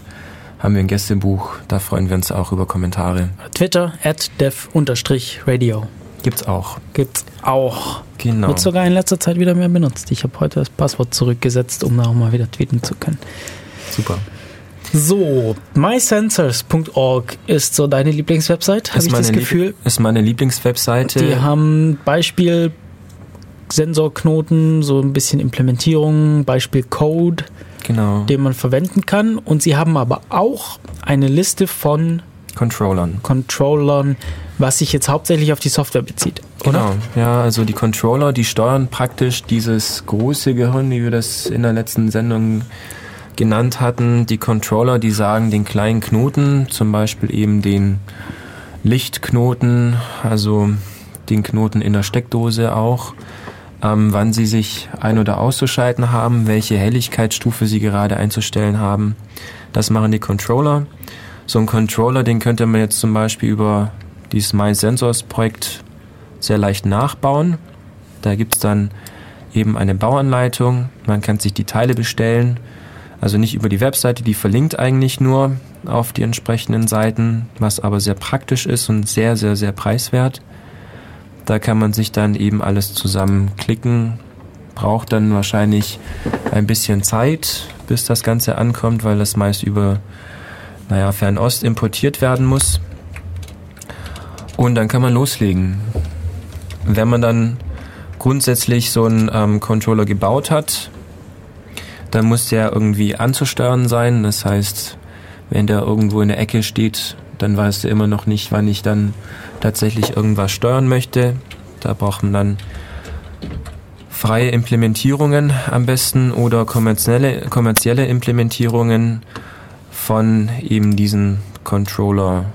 haben wir ein Gästebuch. Da freuen wir uns auch über Kommentare. Twitter at dev-radio. Gibt's auch. Gibt's auch. Genau. Wird sogar in letzter Zeit wieder mehr benutzt. Ich habe heute das Passwort zurückgesetzt, um auch mal wieder tweeten zu können. Super. So, mysensors.org ist so deine Lieblingswebsite, habe ich das Gefühl. Lieb- ist meine Lieblingswebseite. Die haben Beispiel Sensorknoten, so ein bisschen Implementierung, Beispiel Code, genau. den man verwenden kann. Und sie haben aber auch eine Liste von Controllern. Controllern, was sich jetzt hauptsächlich auf die Software bezieht. Oder? Genau. Ja, also die Controller, die steuern praktisch dieses große Gehirn, wie wir das in der letzten Sendung genannt hatten. Die Controller, die sagen den kleinen Knoten, zum Beispiel eben den Lichtknoten, also den Knoten in der Steckdose auch, ähm, wann sie sich ein- oder auszuschalten haben, welche Helligkeitsstufe sie gerade einzustellen haben. Das machen die Controller. So ein Controller, den könnte man jetzt zum Beispiel über dieses My Sensors Projekt sehr leicht nachbauen. Da gibt's dann eben eine Bauanleitung. Man kann sich die Teile bestellen. Also nicht über die Webseite, die verlinkt eigentlich nur auf die entsprechenden Seiten, was aber sehr praktisch ist und sehr, sehr, sehr preiswert. Da kann man sich dann eben alles zusammenklicken. Braucht dann wahrscheinlich ein bisschen Zeit, bis das Ganze ankommt, weil das meist über naja, Fernost importiert werden muss. Und dann kann man loslegen. Wenn man dann grundsätzlich so einen ähm, Controller gebaut hat, dann muss der irgendwie anzusteuern sein. Das heißt, wenn der irgendwo in der Ecke steht, dann weiß der immer noch nicht, wann ich dann tatsächlich irgendwas steuern möchte. Da braucht man dann freie Implementierungen am besten oder kommerzielle, kommerzielle Implementierungen von eben diesen Controller,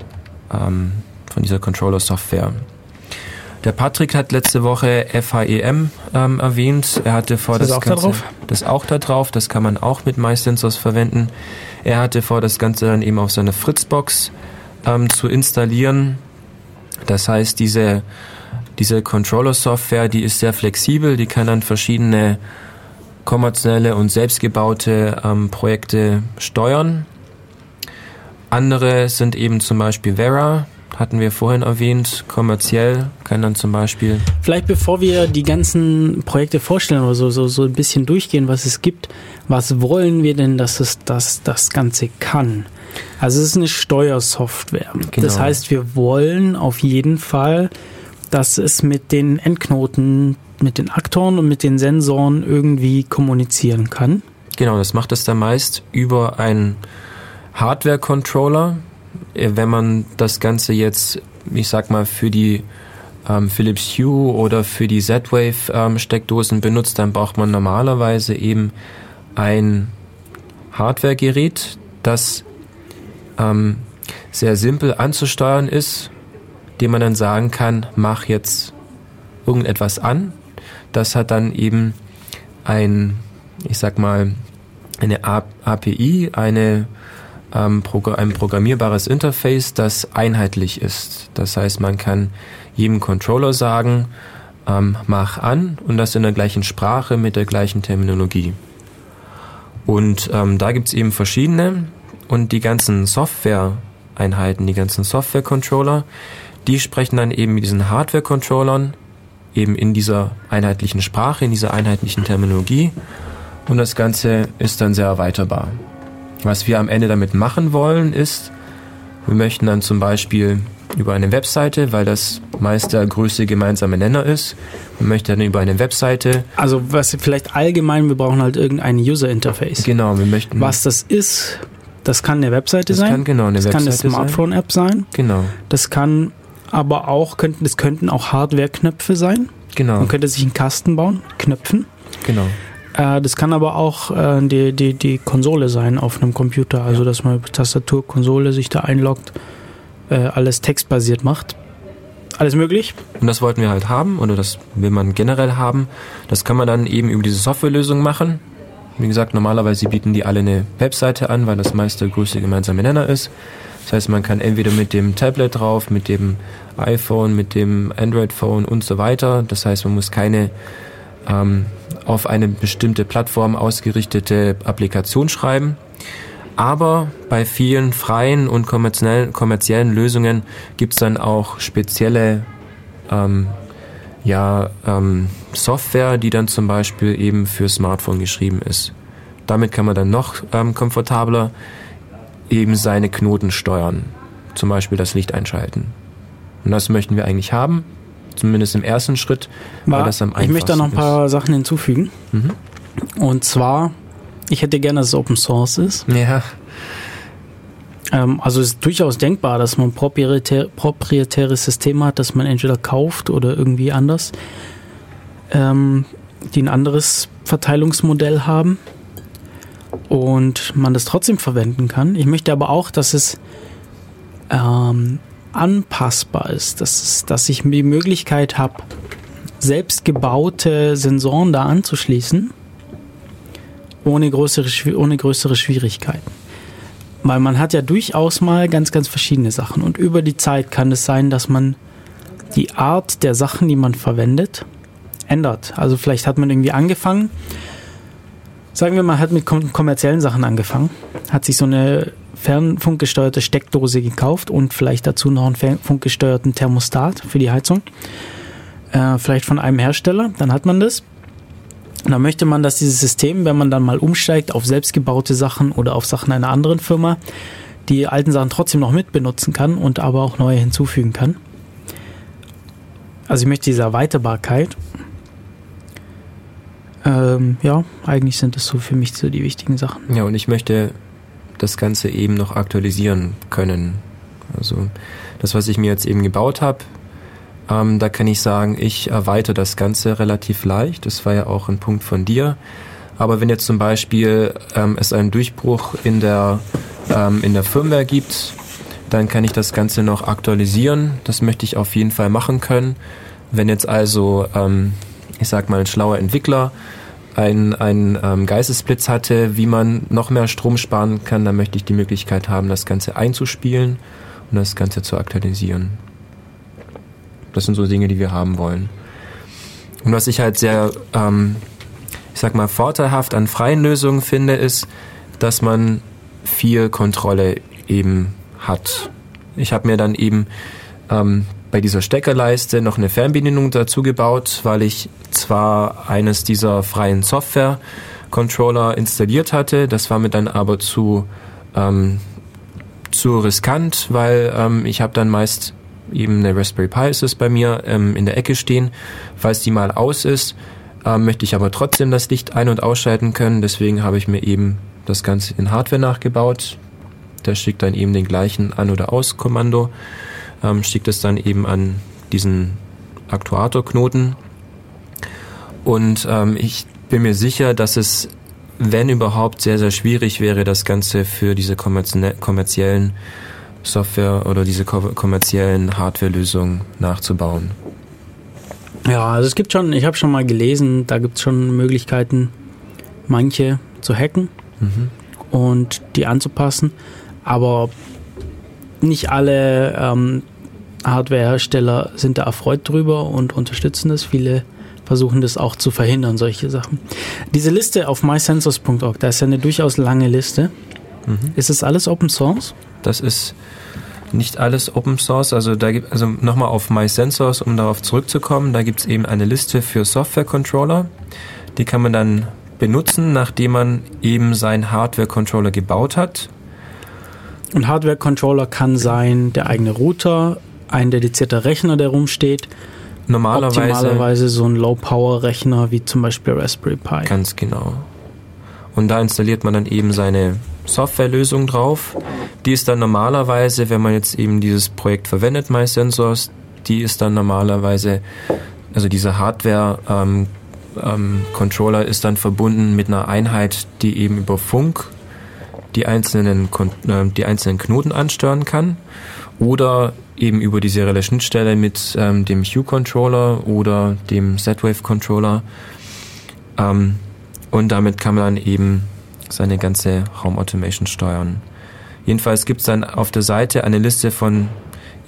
ähm, von dieser Controller-Software. Der Patrick hat letzte Woche FHEM ähm, erwähnt. Er hatte vor das das, auch da Ganze, drauf? das auch da drauf. Das kann man auch mit MySensors verwenden. Er hatte vor, das Ganze dann eben auf seine Fritzbox ähm, zu installieren. Das heißt, diese, diese Controller-Software, die ist sehr flexibel. Die kann dann verschiedene kommerzielle und selbstgebaute ähm, Projekte steuern. Andere sind eben zum Beispiel Vera, hatten wir vorhin erwähnt, kommerziell kann dann zum Beispiel Vielleicht bevor wir die ganzen Projekte vorstellen oder so, so, so ein bisschen durchgehen, was es gibt, was wollen wir denn, dass es das, das Ganze kann? Also es ist eine Steuersoftware. Das Genau. heißt, wir wollen auf jeden Fall, dass es mit den Endknoten, mit den Aktoren und mit den Sensoren irgendwie kommunizieren kann. Genau, das macht es dann meist über einen Hardware-Controller. Äh, Wenn man das Ganze jetzt, ich sag mal, für die ähm, Philips Hue oder für die Z-Wave-Steckdosen benutzt, dann braucht man normalerweise eben ein Hardware-Gerät, das ähm, sehr simpel anzusteuern ist, dem man dann sagen kann, mach jetzt irgendetwas an. Das hat dann eben ein, ich sag mal, eine API, eine, ähm, ein programmierbares Interface, das einheitlich ist. Das heißt, man kann jedem Controller sagen, ähm, mach an und das in der gleichen Sprache mit der gleichen Terminologie. Und ähm, da gibt's eben verschiedene und die ganzen Software-Einheiten, die ganzen Software-Controller, die sprechen dann eben mit diesen Hardware-Controllern eben in dieser einheitlichen Sprache, in dieser einheitlichen Terminologie und das Ganze ist dann sehr erweiterbar. Was wir am Ende damit machen wollen, ist, wir möchten dann zum Beispiel über eine Webseite, weil das meist der größte gemeinsame Nenner ist, man möchte dann über eine Webseite, Also was vielleicht allgemein, wir brauchen halt irgendein User Interface. genau, wir möchten, Was das ist, das kann eine Webseite das sein. kann genau eine das kann eine Webseite sein. Smartphone-App sein. Genau, Das kann aber auch, könnten, das könnten auch Hardware-Knöpfe sein. genau, Man könnte sich einen Kasten bauen, Knöpfen. genau. Äh, das kann aber auch äh, die, die, die Konsole sein auf einem Computer. Also, dass man Tastatur, Konsole sich da einloggt, äh, alles textbasiert macht. Alles möglich? Und das wollten wir halt haben, oder das will man generell haben. Das kann man dann eben über diese Softwarelösung machen. Wie gesagt, normalerweise bieten die alle eine Webseite an, weil das meist der größte gemeinsame Nenner ist. Das heißt, man kann entweder mit dem Tablet drauf, mit dem iPhone, mit dem Android-Phone und so weiter. Das heißt, man muss keine ähm, auf eine bestimmte Plattform ausgerichtete Applikation schreiben. Aber bei vielen freien und kommerziellen, kommerziellen Lösungen gibt es dann auch spezielle ähm, ja ähm, Software, die dann zum Beispiel eben für Smartphone geschrieben ist. Damit kann man dann noch ähm, komfortabler eben seine Knoten steuern. Zum Beispiel das Licht einschalten. Und das möchten wir eigentlich haben, zumindest im ersten Schritt, weil das am einfachsten Ich möchte da noch ein paar ist. Sachen hinzufügen. Mhm. Und zwar, ich hätte gerne, dass es Open Source ist. Ja. Ähm, also es ist durchaus denkbar, dass man proprietär, proprietäres System hat, das man entweder kauft oder irgendwie anders, ähm, die ein anderes Verteilungsmodell haben und man das trotzdem verwenden kann. Ich möchte aber auch, dass es ähm, anpassbar ist, dass, dass ich die Möglichkeit habe, selbst gebaute Sensoren da anzuschließen, ohne größere, ohne größere Schwierigkeiten. Weil man hat ja durchaus mal ganz, ganz verschiedene Sachen. Und über die Zeit kann es sein, dass man die Art der Sachen, die man verwendet, ändert. Also vielleicht hat man irgendwie angefangen, sagen wir mal, hat mit kommerziellen Sachen angefangen, hat sich so eine fernfunkgesteuerte Steckdose gekauft und vielleicht dazu noch einen fernfunkgesteuerten Thermostat für die Heizung. Äh, vielleicht von einem Hersteller, dann hat man das. Und dann möchte man, dass dieses System, wenn man dann mal umsteigt auf selbstgebaute Sachen oder auf Sachen einer anderen Firma, die alten Sachen trotzdem noch mitbenutzen kann und aber auch neue hinzufügen kann. Also ich möchte diese Erweiterbarkeit. Ähm, ja, eigentlich sind das so für mich so die wichtigen Sachen. Ja, und ich möchte das Ganze eben noch aktualisieren können. Also das, was ich mir jetzt eben gebaut habe, ähm, da kann ich sagen, ich erweitere das Ganze relativ leicht. Das war ja auch ein Punkt von dir. Aber wenn jetzt zum Beispiel ähm, es einen Durchbruch in der, ähm, in der Firmware gibt, dann kann ich das Ganze noch aktualisieren. Das möchte ich auf jeden Fall machen können. Wenn jetzt also, ähm, ich sag mal, ein schlauer Entwickler einen, einen ähm, Geistesblitz hatte, wie man noch mehr Strom sparen kann, dann möchte ich die Möglichkeit haben, das Ganze einzuspielen und das Ganze zu aktualisieren. Das sind so Dinge, die wir haben wollen. Und was ich halt sehr, ähm, ich sag mal, vorteilhaft an freien Lösungen finde, ist, dass man viel Kontrolle eben hat. Ich habe mir dann eben ähm, bei dieser Steckerleiste noch eine Fernbedienung dazu gebaut, weil ich zwar eines dieser freien Software-Controller installiert hatte, das war mir dann aber zu, ähm, zu riskant, weil ähm, ich habe dann meist eben eine Raspberry Pi ist es bei mir ähm, in der Ecke stehen. Falls die mal aus ist, ähm, möchte ich aber trotzdem das Licht ein- und ausschalten können. Deswegen habe ich mir eben das Ganze in Hardware nachgebaut. Der schickt dann eben den gleichen An- oder Aus-Kommando, ähm, schickt es dann eben an diesen Aktuatorknoten. Und ähm, ich bin mir sicher, dass es, wenn überhaupt, sehr, sehr schwierig wäre, das Ganze für diese kommerziellen Software oder diese kommerziellen Hardware-Lösungen nachzubauen. Ja, also es gibt schon, ich habe schon mal gelesen, da gibt es schon Möglichkeiten, manche zu hacken mhm. und die anzupassen, aber nicht alle ähm, Hardwarehersteller sind da erfreut drüber und unterstützen das. Viele versuchen das auch zu verhindern, solche Sachen. Diese Liste auf mysensors.org, da ist ja eine durchaus lange Liste. Mhm. Ist das alles Open Source? Das ist nicht alles Open Source. Also da gibt also nochmal auf MySensors, um darauf zurückzukommen, da gibt es eben eine Liste für Software-Controller. Die kann man dann benutzen, nachdem man eben seinen Hardware-Controller gebaut hat. Und Hardware-Controller kann sein der eigene Router, ein dedizierter Rechner, der rumsteht. Normalerweise, Optimalerweise so ein Low-Power-Rechner wie zum Beispiel Raspberry Pi. Ganz genau. Und da installiert man dann eben seine Softwarelösung drauf. Die ist dann normalerweise, wenn man jetzt eben dieses Projekt verwendet, MySensors, die ist dann normalerweise, also diese Hardware ähm, ähm, Controller ist dann verbunden mit einer Einheit, die eben über Funk die einzelnen, äh, die einzelnen Knoten ansteuern kann oder eben über die serielle Schnittstelle mit ähm, dem Hue-Controller oder dem Z-Wave-Controller. Ähm, und damit kann man dann eben seine ganze Home Automation steuern. Jedenfalls gibt es dann auf der Seite eine Liste von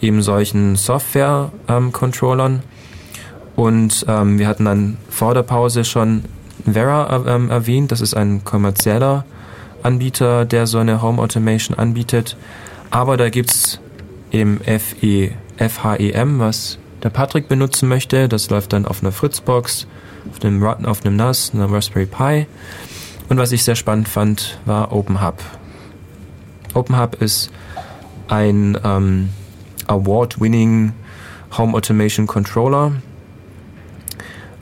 eben solchen Software-Controllern. und ähm, wir hatten dann vor der Pause schon Vera ähm, erwähnt. Das ist ein kommerzieller Anbieter, der so eine Home Automation anbietet. Aber da gibt es eben FE, FHEM, was der Patrick benutzen möchte. Das läuft dann auf einer Fritzbox, auf einem, auf einem NAS, einer Raspberry Pi. Und was ich sehr spannend fand, war OpenHub. OpenHub ist ein ähm, Award-winning Home Automation Controller.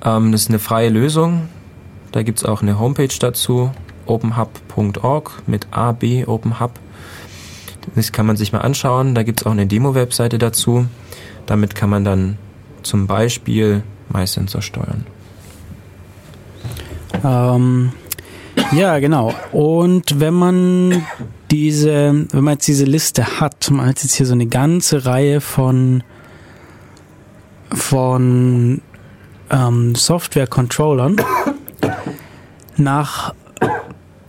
Ähm, das ist eine freie Lösung. Da gibt es auch eine Homepage dazu, openhub.org mit AB OpenHub. Das kann man sich mal anschauen. Da gibt es auch eine Demo-Webseite dazu. Damit kann man dann zum Beispiel MySensor steuern. Ähm, ja, genau. Und wenn man diese, wenn man jetzt diese Liste hat, man hat jetzt hier so eine ganze Reihe von von ähm, Software-Controllern nach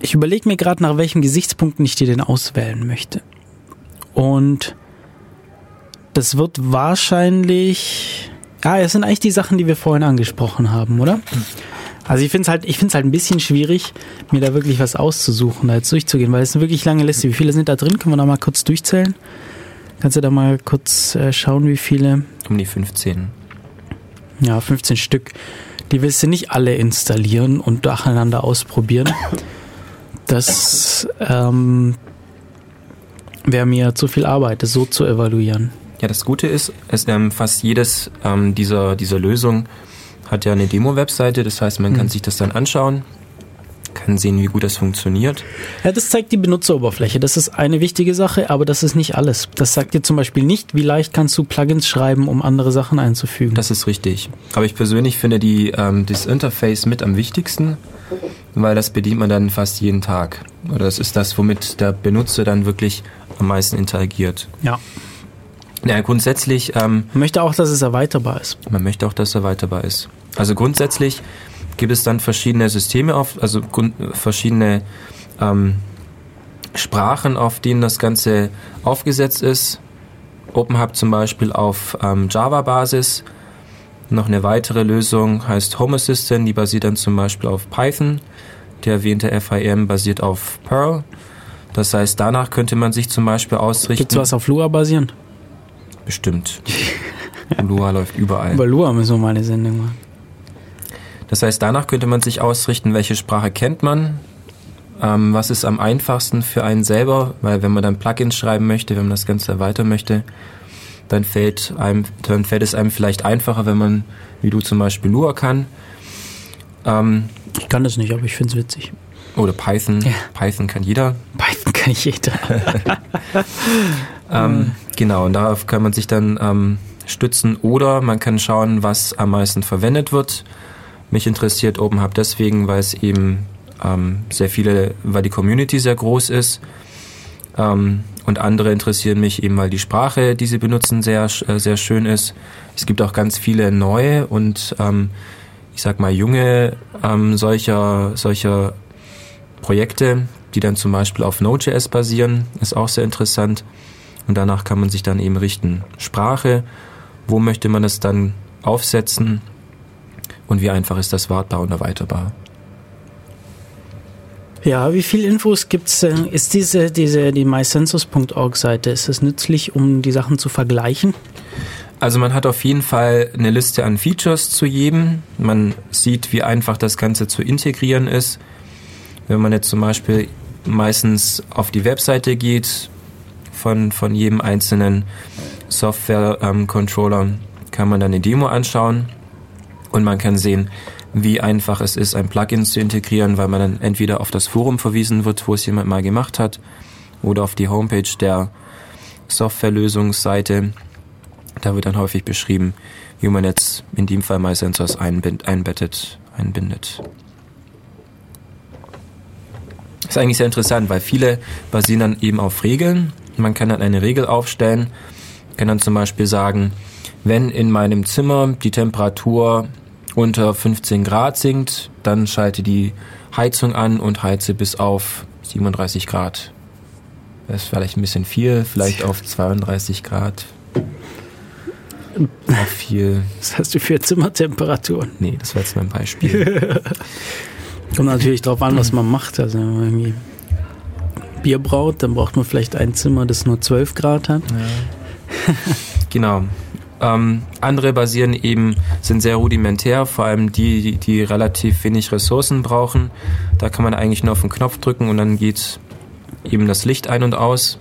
ich überlege mir gerade, nach welchen Gesichtspunkten ich die denn auswählen möchte. Und das wird wahrscheinlich. Ah, es sind eigentlich die Sachen, die wir vorhin angesprochen haben, oder? Also ich finde es halt, ich finde es halt ein bisschen schwierig, mir da wirklich was auszusuchen, da jetzt durchzugehen, weil es eine wirklich lange Liste. Wie viele sind da drin? Können wir da mal kurz durchzählen? Kannst du da mal kurz äh, schauen, wie viele? Um die 15. Ja, 15 Stück. Die willst du nicht alle installieren und nacheinander ausprobieren. Das ähm, wäre mir zu viel Arbeit, das so zu evaluieren. Ja, das Gute ist, es, ähm, fast jedes ähm, dieser, dieser Lösung hat ja eine Demo-Webseite, das heißt, man mhm. kann sich das dann anschauen, kann sehen, wie gut das funktioniert. Ja, das zeigt die Benutzeroberfläche. Das ist eine wichtige Sache, aber das ist nicht alles. Das sagt dir zum Beispiel nicht, wie leicht kannst du Plugins schreiben, um andere Sachen einzufügen. Das ist richtig. Aber ich persönlich finde die, ähm, das Interface mit am wichtigsten, weil das bedient man dann fast jeden Tag. Oder das ist das, womit der Benutzer dann wirklich am meisten interagiert. Ja. Ja, grundsätzlich. Ähm, man möchte auch, dass es erweiterbar ist. Man möchte auch, dass es erweiterbar ist. Also grundsätzlich gibt es dann verschiedene Systeme auf, also verschiedene ähm, Sprachen, auf denen das Ganze aufgesetzt ist. OpenHub zum Beispiel auf ähm, Java-Basis. Noch eine weitere Lösung heißt Home Assistant, die basiert dann zum Beispiel auf Python. Der erwähnte FIM basiert auf Perl. Das heißt, danach könnte man sich zum Beispiel ausrichten. Gibt es was auf Lua basierend? Bestimmt. Lua läuft überall. Über Lua müssen wir mal eine Sendung machen. Das heißt, danach könnte man sich ausrichten, welche Sprache kennt man, ähm, was ist am einfachsten für einen selber, weil wenn man dann Plugins schreiben möchte, wenn man das Ganze erweitern möchte, dann fällt, einem, dann fällt es einem vielleicht einfacher, wenn man, wie du zum Beispiel, Lua kann. Ähm, ich kann das nicht, aber ich finde es witzig. Oder Python. Ja. Python kann jeder. Python kann jeder. ähm, genau, und darauf kann man sich dann ähm, stützen. Oder man kann schauen, was am meisten verwendet wird. Mich interessiert OpenHub deswegen, weil es eben ähm, sehr viele, weil die Community sehr groß ist. Ähm, und andere interessieren mich eben, weil die Sprache, die sie benutzen, sehr, äh, sehr schön ist. Es gibt auch ganz viele neue und ähm, ich sag mal junge ähm, solcher, solcher Projekte, die dann zum Beispiel auf Node.js basieren, ist auch sehr interessant. Und danach kann man sich dann eben richten. Sprache, wo möchte man es dann aufsetzen und wie einfach ist das wartbar und erweiterbar. Ja, wie viele Infos gibt's? Äh, ist diese, diese, die mycensus.org Seite, ist es nützlich, um die Sachen zu vergleichen? Also man hat auf jeden Fall eine Liste an Features zu jedem. Man sieht, wie einfach das Ganze zu integrieren ist. Wenn man jetzt zum Beispiel meistens auf die Webseite geht von, von jedem einzelnen Software-Controller, ähm, kann man dann eine Demo anschauen und man kann sehen, wie einfach es ist, ein Plugin zu integrieren, weil man dann entweder auf das Forum verwiesen wird, wo es jemand mal gemacht hat, oder auf die Homepage der Softwarelösungsseite. Da wird dann häufig beschrieben, wie man jetzt in dem Fall MySensors einbettet, einbindet. Das ist eigentlich sehr interessant, weil viele basieren dann eben auf Regeln. Man kann dann eine Regel aufstellen, kann dann zum Beispiel sagen, wenn in meinem Zimmer die Temperatur unter 15 Grad sinkt, dann schalte die Heizung an und heize bis auf 37 Grad. Das ist vielleicht ein bisschen viel, vielleicht auf 32 Grad. Viel. Was hast du für Zimmertemperaturen? Nee, das war jetzt mein Beispiel. Kommt natürlich drauf an, was man macht. Also wenn man irgendwie Bier braut, dann braucht man vielleicht ein Zimmer, das nur 12 Grad hat. Ja. genau. Ähm, andere basieren eben, sind sehr rudimentär, vor allem die, die relativ wenig Ressourcen brauchen. Da kann man eigentlich nur auf den Knopf drücken und dann geht eben das Licht ein und aus.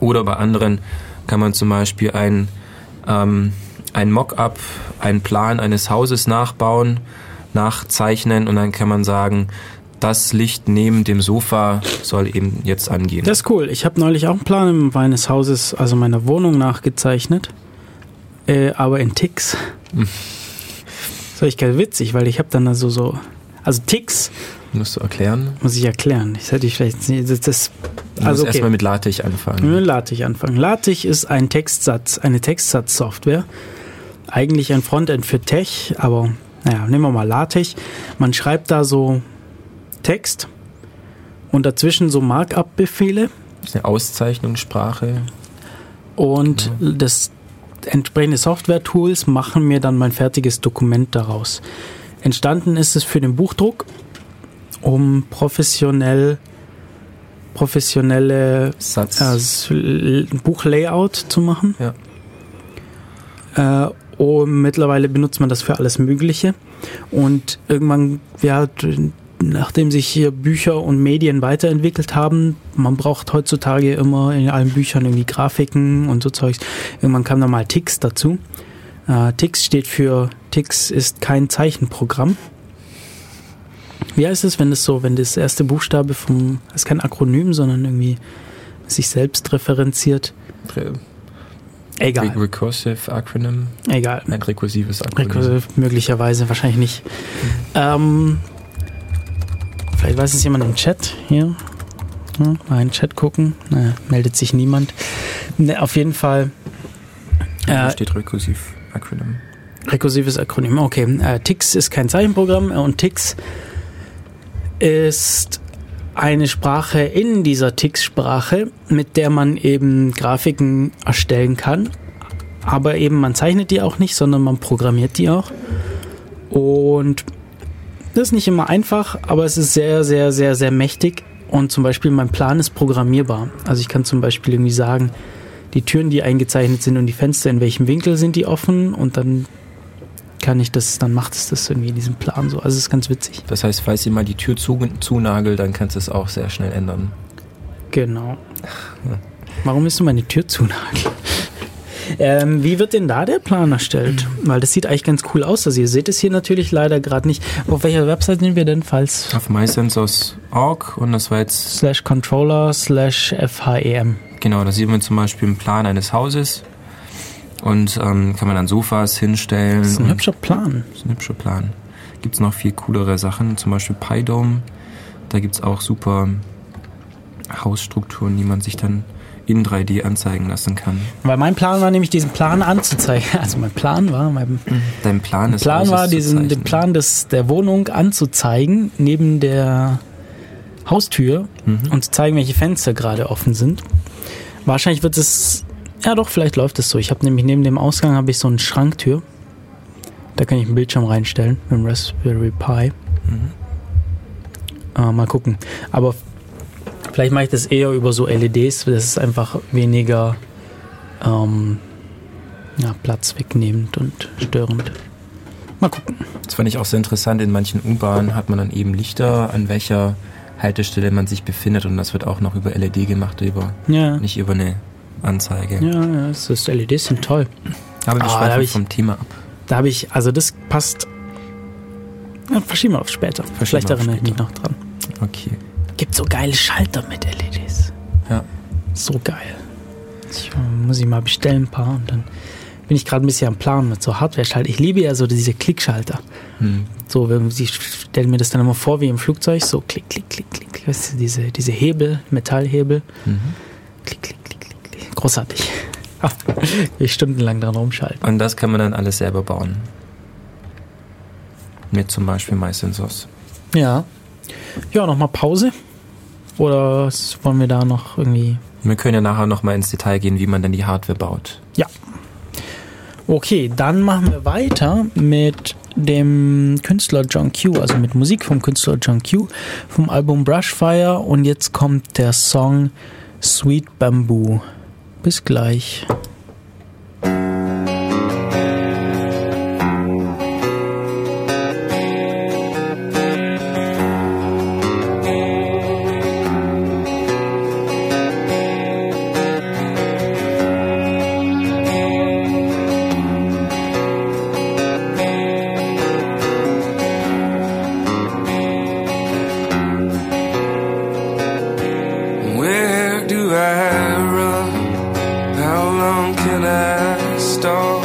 Oder bei anderen kann man zum Beispiel ein, ähm, ein Mock-up, einen Plan eines Hauses nachbauen, nachzeichnen und dann kann man sagen, das Licht neben dem Sofa soll eben jetzt angehen. Das ist cool. Ich habe neulich auch einen Plan meines Hauses, also meiner Wohnung nachgezeichnet, äh, aber in Ticks. Das war ich ganz witzig, weil ich habe dann also so, also Ticks. Musst du erklären? Muss ich erklären. Das hätte ich vielleicht nicht. Das, das, also okay. erstmal mit LaTeX anfangen. Mit LaTeX anfangen. LaTeX ist ein Textsatz, eine Textsatzsoftware. Eigentlich ein Frontend für Tech, aber naja, nehmen wir mal LaTeX. Man schreibt da so Text und dazwischen so Markup-Befehle. Das ist eine Auszeichnungssprache. Und ja. das entsprechende Software-Tools machen mir dann mein fertiges Dokument daraus. Entstanden ist es für den Buchdruck, um professionell professionelle äh, Buchlayout zu machen. Ja. Äh, und mittlerweile benutzt man das für alles Mögliche. Und irgendwann, ja, nachdem sich hier Bücher und Medien weiterentwickelt haben, man braucht heutzutage immer in allen Büchern irgendwie Grafiken und so Zeugs. Irgendwann kam da mal Tix dazu. Äh, Tix steht für Tix ist kein Zeichenprogramm. Wie heißt es, wenn das so, wenn das erste Buchstabe vom, das ist kein Akronym, sondern irgendwie sich selbst referenziert? Egal. Recursive Acronym? Egal. Ein rekursives Akronym. Rekursiv möglicherweise, wahrscheinlich nicht. Mhm. Ähm, vielleicht weiß es jemand im Chat hier. Hm, mal in den Chat gucken. Naja, meldet sich niemand. Ne, auf jeden Fall. Äh, steht rekursiv Akronym. Rekursives Akronym, okay. Äh, TIX ist kein Zeichenprogramm und TIX ist eine Sprache in dieser TIX-Sprache, mit der man eben Grafiken erstellen kann. Aber eben man zeichnet die auch nicht, sondern man programmiert die auch. Und das ist nicht immer einfach, aber es ist sehr, sehr, sehr, sehr mächtig. Und zum Beispiel mein Plan ist programmierbar. Also ich kann zum Beispiel irgendwie sagen, die Türen, die eingezeichnet sind und die Fenster, in welchem Winkel sind die offen und dann kann ich das, dann macht es das irgendwie in diesem Plan so. Also es ist ganz witzig. Das heißt, falls ihr mal die Tür zu, zunagelt, dann kannst du es auch sehr schnell ändern. Genau. Warum willst du meine Tür zunageln? Ähm, wie wird denn da der Plan erstellt? Weil das sieht eigentlich ganz cool aus. Also ihr seht es hier natürlich leider gerade nicht. Auf welcher Website sind wir denn, falls? Auf mysensors.org und das war jetzt... Slash controller slash FHEM. Genau, da sieht man zum Beispiel einen Plan eines Hauses und ähm, kann man dann Sofas hinstellen. Das ist ein hübscher Plan. Das ist ein hübscher Plan. Gibt es noch viel coolere Sachen, zum Beispiel PyDome. Da gibt es auch super Hausstrukturen, die man sich dann in 3D anzeigen lassen kann. Weil mein Plan war nämlich, diesen Plan anzuzeigen. Also mein Plan war, mein Dein Plan ist Plan war, diesen, den Plan des, der Wohnung anzuzeigen, neben der Haustür mhm. und zu zeigen, welche Fenster gerade offen sind. Wahrscheinlich wird es, ja doch, vielleicht läuft es so. Ich habe nämlich neben dem Ausgang habe ich so eine Schranktür. Da kann ich einen Bildschirm reinstellen mit dem Raspberry Pi. Mhm. Äh, mal gucken. Aber Vielleicht mache ich das eher über so LEDs, das ist einfach weniger ähm, ja, Platz wegnehmend und störend. Mal gucken. Das fand ich auch sehr interessant. In manchen U-Bahnen hat man dann eben Lichter, an welcher Haltestelle man sich befindet und das wird auch noch über LED gemacht, über, ja. nicht über eine Anzeige. Ja, ja das ist, LEDs sind toll. Aber wir ah, schweifen vom Thema ab. Da habe ich, also das passt. Ja, verschieben wir auf später. Verschieben Vielleicht erinnere ich mich noch dran. Okay. Gibt so geile Schalter mit LEDs. Ja. So geil. Ich, muss ich mal bestellen ein paar und dann bin ich gerade ein bisschen am Plan mit so Hardware-Schalter. Ich liebe ja so diese Klickschalter. Hm. So, wenn sie stellen mir das dann immer vor wie im Flugzeug, so klick, klick, klick, klick. Weißt du, diese, diese Hebel, Metallhebel. Mhm. Klick, klick. Großartig. ich stundenlang dran rumschalten. Und das kann man dann alles selber bauen. Mit zum Beispiel MySensors. Ja. Ja, nochmal Pause. Oder wollen wir da noch irgendwie. Wir können ja nachher nochmal ins Detail gehen, wie man denn die Hardware baut. Ja. Okay, dann machen wir weiter mit dem Künstler John Q, also mit Musik vom Künstler John Q vom Album Brushfire und jetzt kommt der Song Sweet Bamboo. Bis gleich. can I start?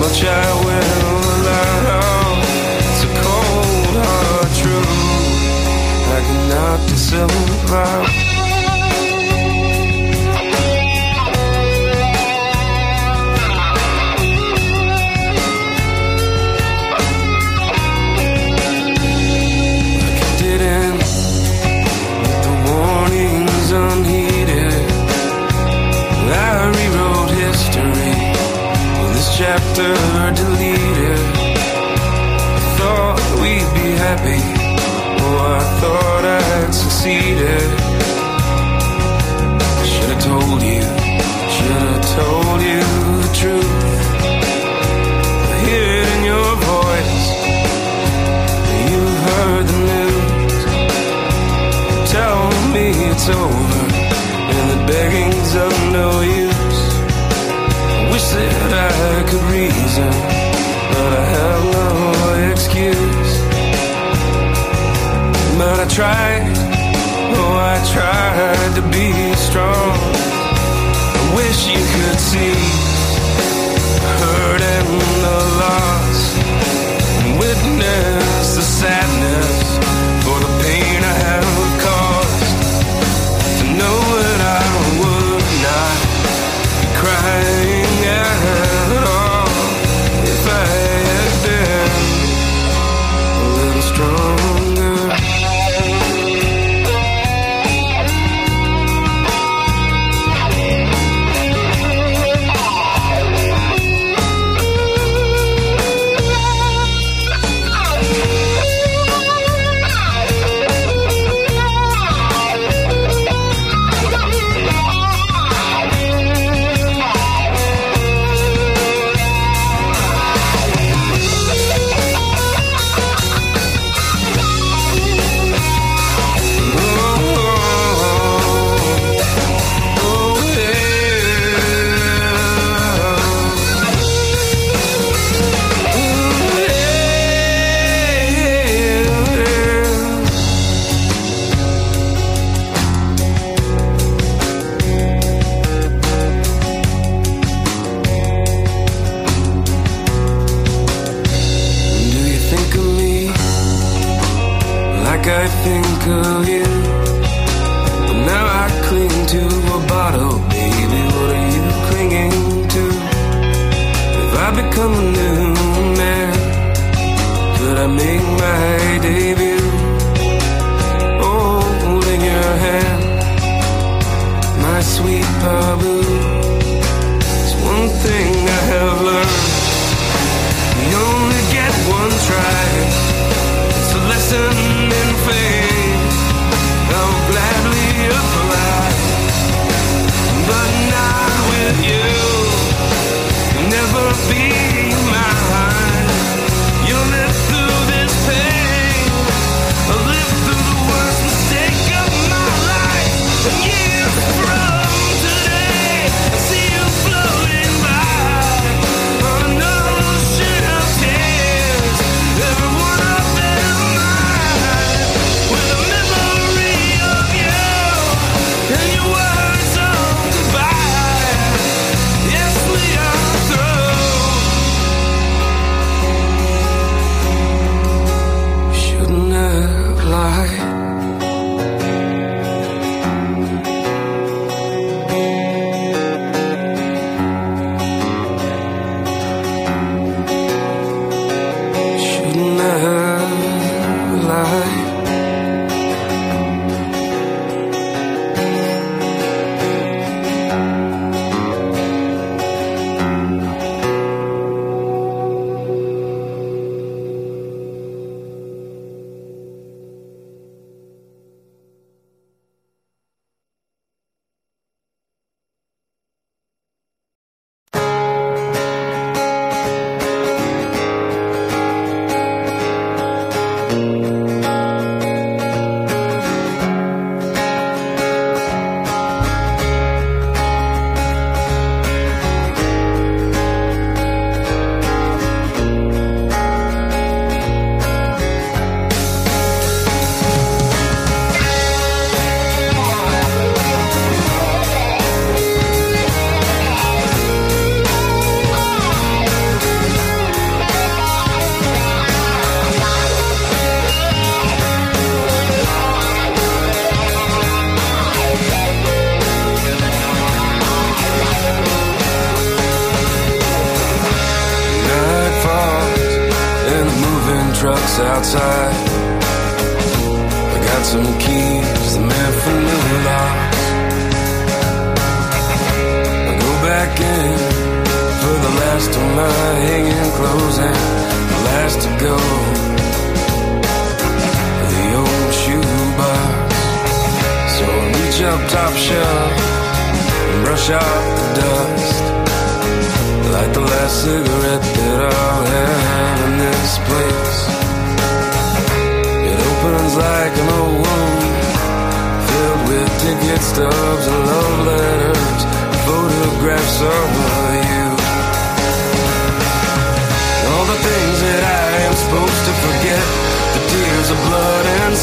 Much I will allow. It's a cold hard truth. I cannot disavow. Chapter deleted. I thought we'd be happy. Oh, I thought I'd succeeded. Should have told you, should have told you the truth. I hear it in your voice. You heard the news. Tell me it's over, and the begging's of no use. Wish that I could reason, but I have no excuse. But I tried, oh, I tried to be strong. I wish you could see hurt and the loss and witness the sadness I think of you? But now I cling to a bottle, baby. What are you clinging to? If I become a new man, could I make my debut? Holding your hand, my sweet Babu.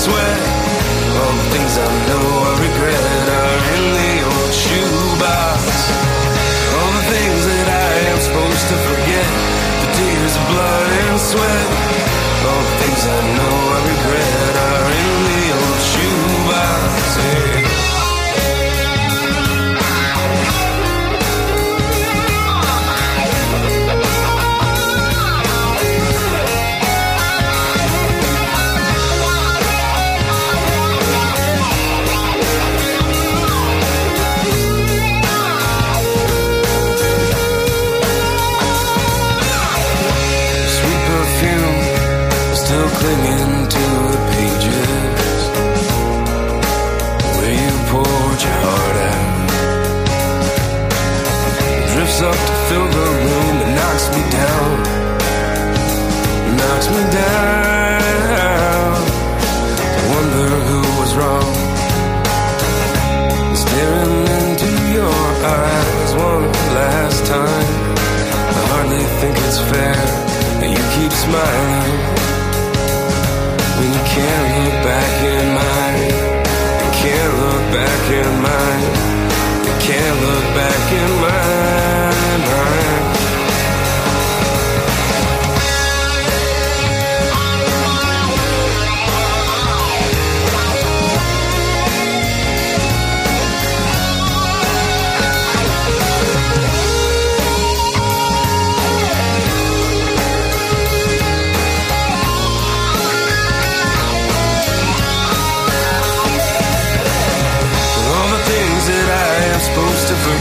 Sweat. All the things I know I regret are in the old shoebox. All the things that I am supposed to forget The tears of blood and sweat All the things I know me down. I wonder who was wrong. Staring into your eyes one last time. I hardly think it's fair that you keep smiling when you can't look back in mine. You can't look back in mine. You can't look back in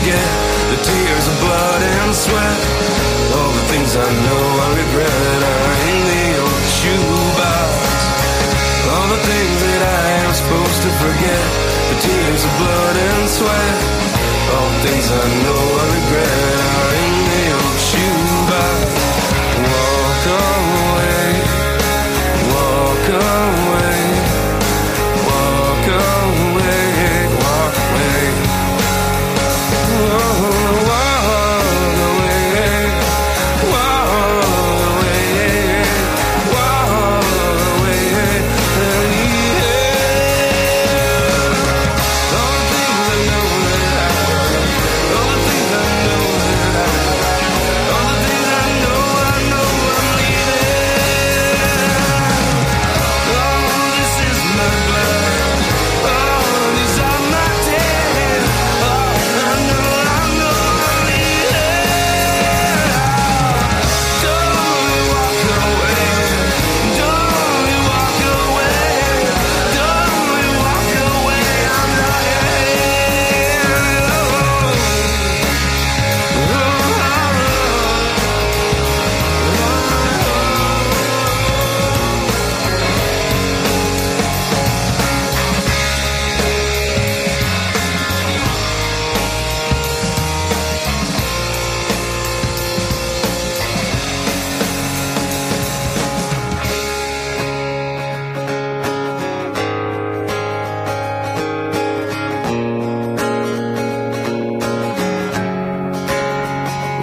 forget The tears of blood and sweat. All the things I know I regret Are in the old shoebox. All the things that I am supposed to forget The tears of blood and sweat. All the things I know I regret Are in the old shoebox. Walk away Walk away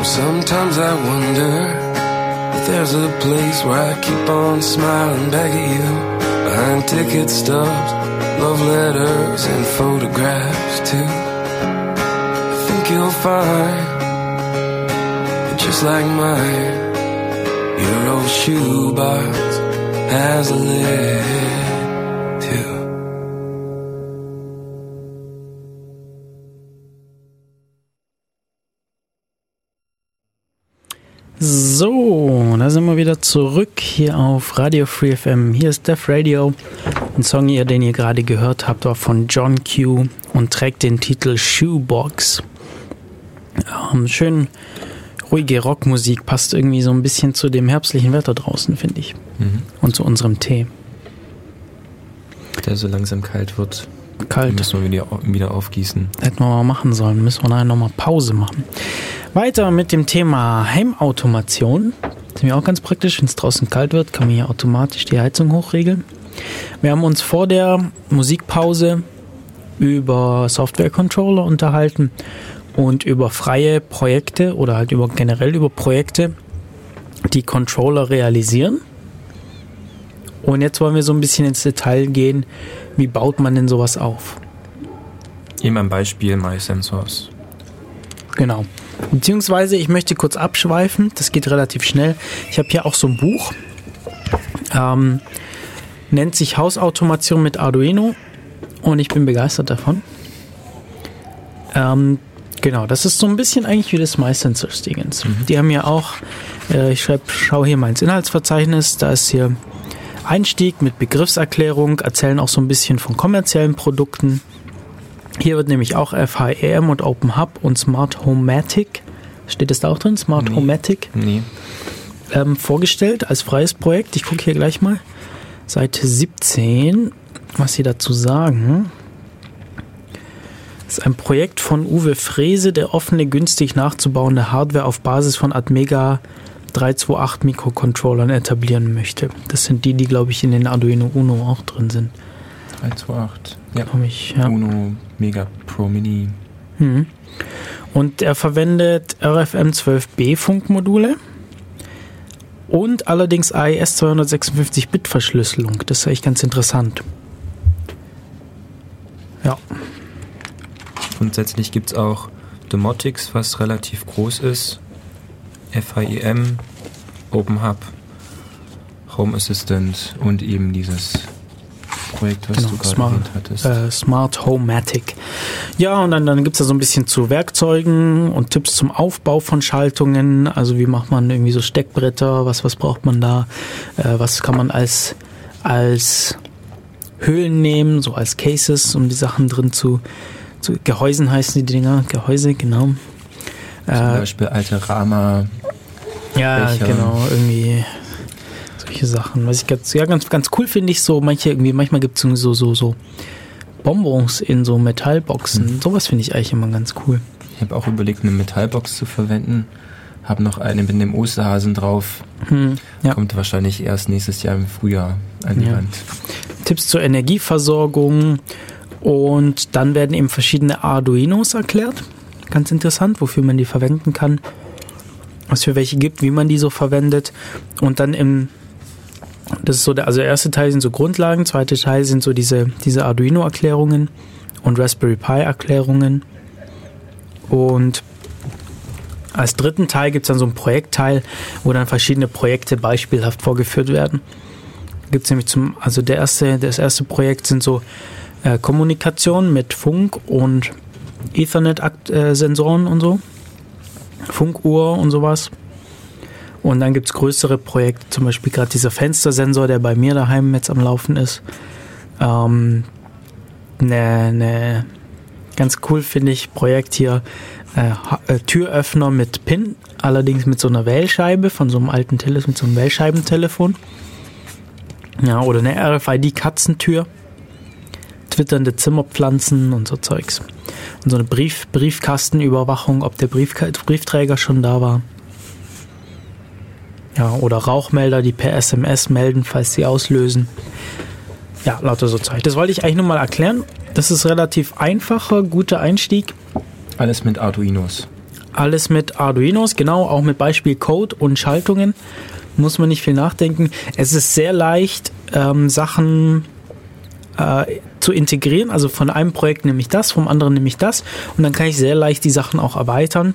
Sometimes I wonder if there's a place where I keep on smiling back at you. Behind ticket stubs, love letters, and photographs too. I think you'll find that just like mine, your old shoebox has a lid sind wir wieder zurück hier auf Radio Free FM. Hier ist Def Radio. Ein Song, den ihr gerade gehört habt, war von John Q und trägt den Titel Shoebox. Ähm, schön ruhige Rockmusik passt irgendwie so ein bisschen zu dem herbstlichen Wetter draußen, finde ich. Mhm. Und zu unserem Tee. Der so langsam kalt wird. Kalt. Müssen wir wieder, wieder aufgießen. Hätten wir mal machen sollen. Müssen wir nachher nochmal Pause machen. Weiter mit dem Thema Heimautomation. Das ist mir auch ganz praktisch. Wenn es draußen kalt wird, kann man hier automatisch die Heizung hochregeln. Wir haben uns vor der Musikpause über Software-Controller unterhalten und über freie Projekte oder halt über generell über Projekte, die Controller realisieren. Und jetzt wollen wir so ein bisschen ins Detail gehen, wie baut man denn sowas auf? Eben ein Beispiel MySensors. Genau. Beziehungsweise, ich möchte kurz abschweifen, das geht relativ schnell. Ich habe hier auch so ein Buch, ähm, nennt sich Hausautomation mit Arduino und ich bin begeistert davon. Ähm, genau, das ist so ein bisschen eigentlich wie das MySensors-Dingens. Die haben ja auch, äh, ich schreib, schau hier mal ins Inhaltsverzeichnis, da ist hier Einstieg mit Begriffserklärung, erzählen auch so ein bisschen von kommerziellen Produkten. Hier wird nämlich auch FHEM und Open Hub und Smart Homematic, steht das da auch drin? Smart Nee. Homematic, Nee. ähm, vorgestellt als freies Projekt. Ich gucke hier gleich mal. Seite 17, was sie dazu sagen. Das ist ein Projekt von Uwe Frese, der offene, günstig nachzubauende Hardware auf Basis von Atmega 328 Mikrocontrollern etablieren möchte. Das sind die, die, glaube ich, in den Arduino Uno auch drin sind. 328. Ja. Glaub ich, ja. Uno Mega Pro Mini. Mhm. Und er verwendet RFM12B Funkmodule und allerdings AES 256 Bit Verschlüsselung. Das ist echt ganz interessant. Ja, Grundsätzlich gibt es auch Domotics, was relativ groß ist. FHEM, Open Hub, Home Assistant und eben dieses Projekt, was genau. du gerade Smart, hattest. äh, Smart Homematic. Ja, und dann, dann gibt es da so ein bisschen zu Werkzeugen und Tipps zum Aufbau von Schaltungen. Also wie macht man irgendwie so Steckbretter, was, was braucht man da, äh, was kann man als, als Hüllen nehmen, so als Cases, um die Sachen drin zu, zu Gehäusen heißen die Dinger, Gehäuse, genau. Zum Äh, Beispiel alte Rama. ja, Becher. genau, irgendwie solche Sachen. Was ich ganz, ja, ganz, ganz cool finde ich so, manche irgendwie, manchmal gibt es so, so, so Bonbons in so Metallboxen. Hm. Sowas finde ich eigentlich immer ganz cool. Ich habe auch überlegt, eine Metallbox zu verwenden. Habe noch eine mit dem Osterhasen drauf. Hm, ja. Kommt wahrscheinlich erst nächstes Jahr im Frühjahr an die Ja. Wand. Tipps zur Energieversorgung und dann werden eben verschiedene Arduinos erklärt. Ganz interessant, wofür man die verwenden kann, was für welche gibt, wie man die so verwendet und dann im das ist so der, also der erste Teil sind so Grundlagen, zweite Teil sind so diese, diese Arduino-Erklärungen und Raspberry Pi-Erklärungen. Und als dritten Teil gibt es dann so einen Projektteil, wo dann verschiedene Projekte beispielhaft vorgeführt werden gibt es nämlich zum, also der erste, das erste Projekt sind so äh, Kommunikation mit Funk und Ethernet-Sensoren und so. Funkuhr und sowas. Und dann gibt es größere Projekte, zum Beispiel gerade dieser Fenstersensor, der bei mir daheim jetzt am Laufen ist. Ähm, ne, ne, ganz cool finde ich Projekt hier, äh, äh, Türöffner mit PIN, allerdings mit so einer Wählscheibe von so einem alten Telefon, mit so einem Wählscheibentelefon. Ja, oder eine RFID-Katzentür. Twitternde Zimmerpflanzen und so Zeugs. Und so eine Brief Briefkastenüberwachung, ob der Briefka Briefträger schon da war. Ja, oder Rauchmelder, die per SMS melden, falls sie auslösen. Ja, lauter so Zeug. Das wollte ich eigentlich nur mal erklären. Das ist relativ einfacher, guter Einstieg. Alles mit Arduinos. Alles mit Arduinos, genau, auch mit Beispiel Code und Schaltungen. Muss man nicht viel nachdenken. Es ist sehr leicht, ähm, Sachen äh, zu integrieren. Also von einem Projekt nehme ich das, vom anderen nehme ich das. Und dann kann ich sehr leicht die Sachen auch erweitern.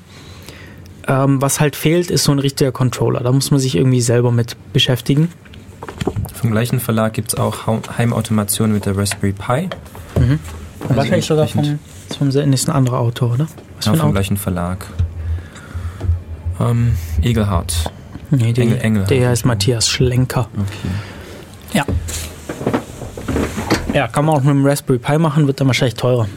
Ähm, was halt fehlt, ist so ein richtiger Controller. Da muss man sich irgendwie selber mit beschäftigen. Vom gleichen Verlag gibt es auch Heimautomation mit der Raspberry Pi. Mhm. Also Wahrscheinlich sogar vom, vom ist ein anderer Autor, oder? Was Ja, vom Autor? gleichen Verlag. Ähm, Egelhardt. Nee, die, Engel- Engel der heißt ist. Matthias Schlenker. Okay. Ja. Ja, kann man auch mit dem Raspberry Pi machen, wird dann wahrscheinlich teurer.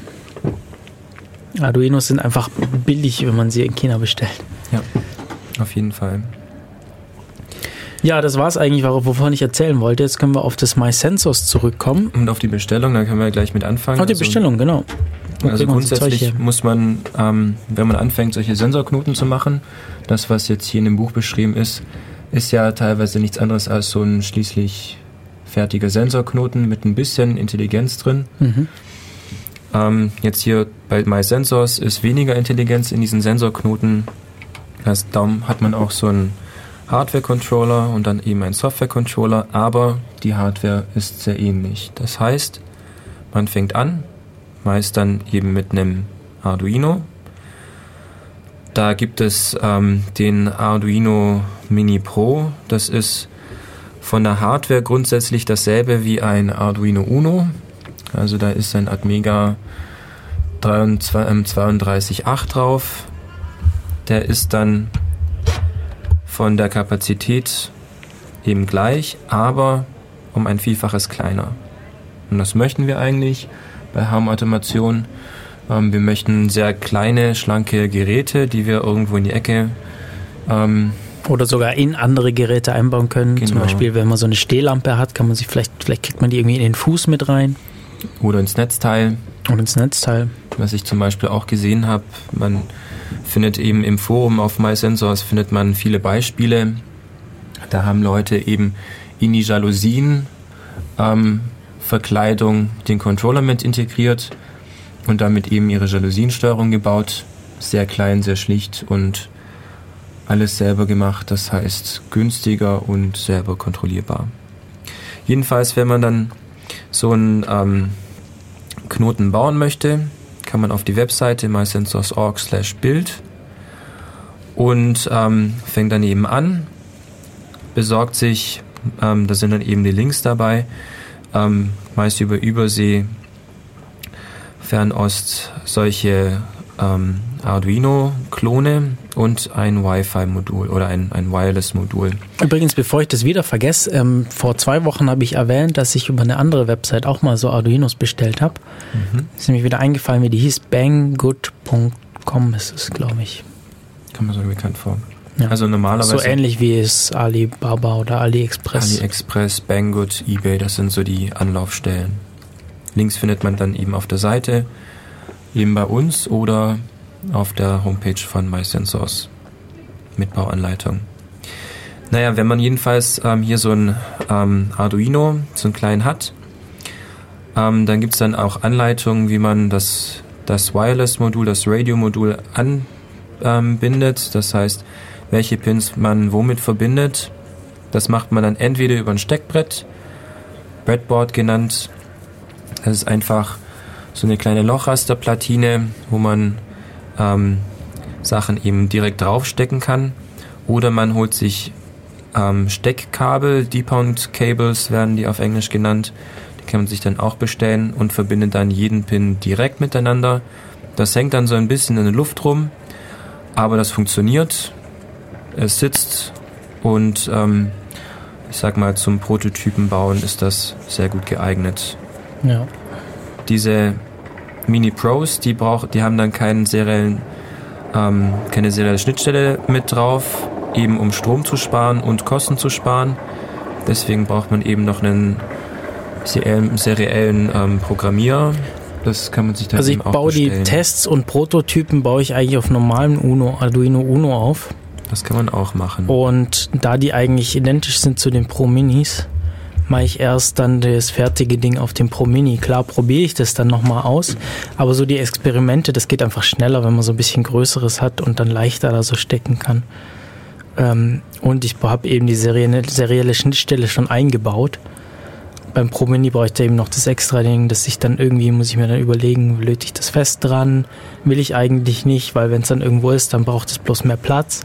Arduinos sind einfach billig, wenn man sie in China bestellt. Ja, auf jeden Fall. Ja, das war's eigentlich, wor- wovon ich erzählen wollte. Jetzt können wir auf das MySensors zurückkommen. Und auf die Bestellung, da können wir gleich mit anfangen. Oh, die Also- Bestellung, genau. Wo Also grundsätzlich muss man, ähm, wenn man anfängt, solche Sensorknoten zu machen, das, was jetzt hier in dem Buch beschrieben ist, ist ja teilweise nichts anderes als so ein schließlich fertiger Sensorknoten mit ein bisschen Intelligenz drin. Mhm. Ähm, jetzt hier bei MySensors ist weniger Intelligenz in diesen Sensorknoten. Das, darum hat man auch so einen Hardware-Controller und dann eben einen Software-Controller, aber die Hardware ist sehr ähnlich. Das heißt, man fängt an, meist dann eben mit einem Arduino. Da gibt es ähm, den Arduino Mini Pro. Das ist von der Hardware grundsätzlich dasselbe wie ein Arduino Uno. Also da ist ein Atmega 32.8 drauf. Der ist dann von der Kapazität eben gleich, aber um ein Vielfaches kleiner. Und das möchten wir eigentlich bei Heimautomation. Ähm, wir möchten sehr kleine, schlanke Geräte, die wir irgendwo in die Ecke ähm, Oder sogar in andere Geräte einbauen können. Zum Genau. Beispiel, wenn man so eine Stehlampe hat, kann man sich vielleicht, vielleicht kriegt man die irgendwie in den Fuß mit rein oder ins Netzteil. und ins Netzteil. Was ich zum Beispiel auch gesehen habe, man findet eben im Forum auf MySensors findet man viele Beispiele. Da haben Leute eben in die Jalousien ähm, Verkleidung den Controller mit integriert und damit eben ihre Jalousiensteuerung gebaut. Sehr klein, sehr schlicht und alles selber gemacht. Das heißt günstiger und selber kontrollierbar. Jedenfalls, wenn man dann so einen ähm, Knoten bauen möchte, kann man auf die Webseite mysensors.org slash Bild und ähm, fängt dann eben an, besorgt sich, ähm, da sind dann eben die Links dabei, ähm, meist über Übersee, Fernost, solche ähm, Arduino-Klone und ein Wi-Fi-Modul oder ein, ein Wireless-Modul. Übrigens, bevor ich das wieder vergesse, ähm, vor zwei Wochen habe ich erwähnt, dass ich über eine andere Website auch mal so Arduinos bestellt habe. Mhm. Ist mir wieder eingefallen, wie die hieß. banggood.com ist es, glaube ich. Kann man so bekannt vor. Ja. Also normalerweise So ähnlich wie es Alibaba oder AliExpress. AliExpress, Banggood, eBay, das sind so die Anlaufstellen. Links findet man dann eben auf der Seite, eben bei uns oder auf der Homepage von MySensors mit Bauanleitung. Naja, wenn man jedenfalls ähm, hier so ein ähm, Arduino, so einen kleinen hat, ähm, dann gibt es dann auch Anleitungen, wie man das, das Wireless-Modul, das Radio-Modul anbindet. Das heißt, welche Pins man womit verbindet. Das macht man dann entweder über ein Steckbrett, Breadboard genannt. Das ist einfach so eine kleine Lochrasterplatine, wo man ähm, Sachen eben direkt draufstecken kann. Oder man holt sich ähm, Steckkabel, Depound Cables werden die auf Englisch genannt. Die kann man sich dann auch bestellen und verbindet dann jeden Pin direkt miteinander. Das hängt dann so ein bisschen in der Luft rum, aber das funktioniert. Es sitzt und ähm, ich sag mal zum Prototypen bauen ist das sehr gut geeignet. Ja. Diese Mini Pros, die braucht, die haben dann keinen seriellen, ähm, keine serielle Schnittstelle mit drauf, eben um Strom zu sparen und Kosten zu sparen. Deswegen braucht man eben noch einen seriellen, seriellen ähm, Programmierer. Das kann man sich dann Also ich eben auch baue die bestellen. Tests und Prototypen baue ich eigentlich auf normalem Uno, Arduino Uno auf. Das kann man auch machen. Und da die eigentlich identisch sind zu den Pro Minis, mache ich erst dann das fertige Ding auf dem Pro Mini. Klar probiere ich das dann nochmal aus, aber so die Experimente, das geht einfach schneller, wenn man so ein bisschen Größeres hat und dann leichter da so stecken kann. Ähm, und ich habe eben die serielle, serielle Schnittstelle schon eingebaut. Beim Pro Mini brauche ich da eben noch das extra Ding, dass ich dann irgendwie, muss ich mir dann überlegen, löte ich das fest dran? Will ich eigentlich nicht, weil wenn es dann irgendwo ist, dann braucht es bloß mehr Platz.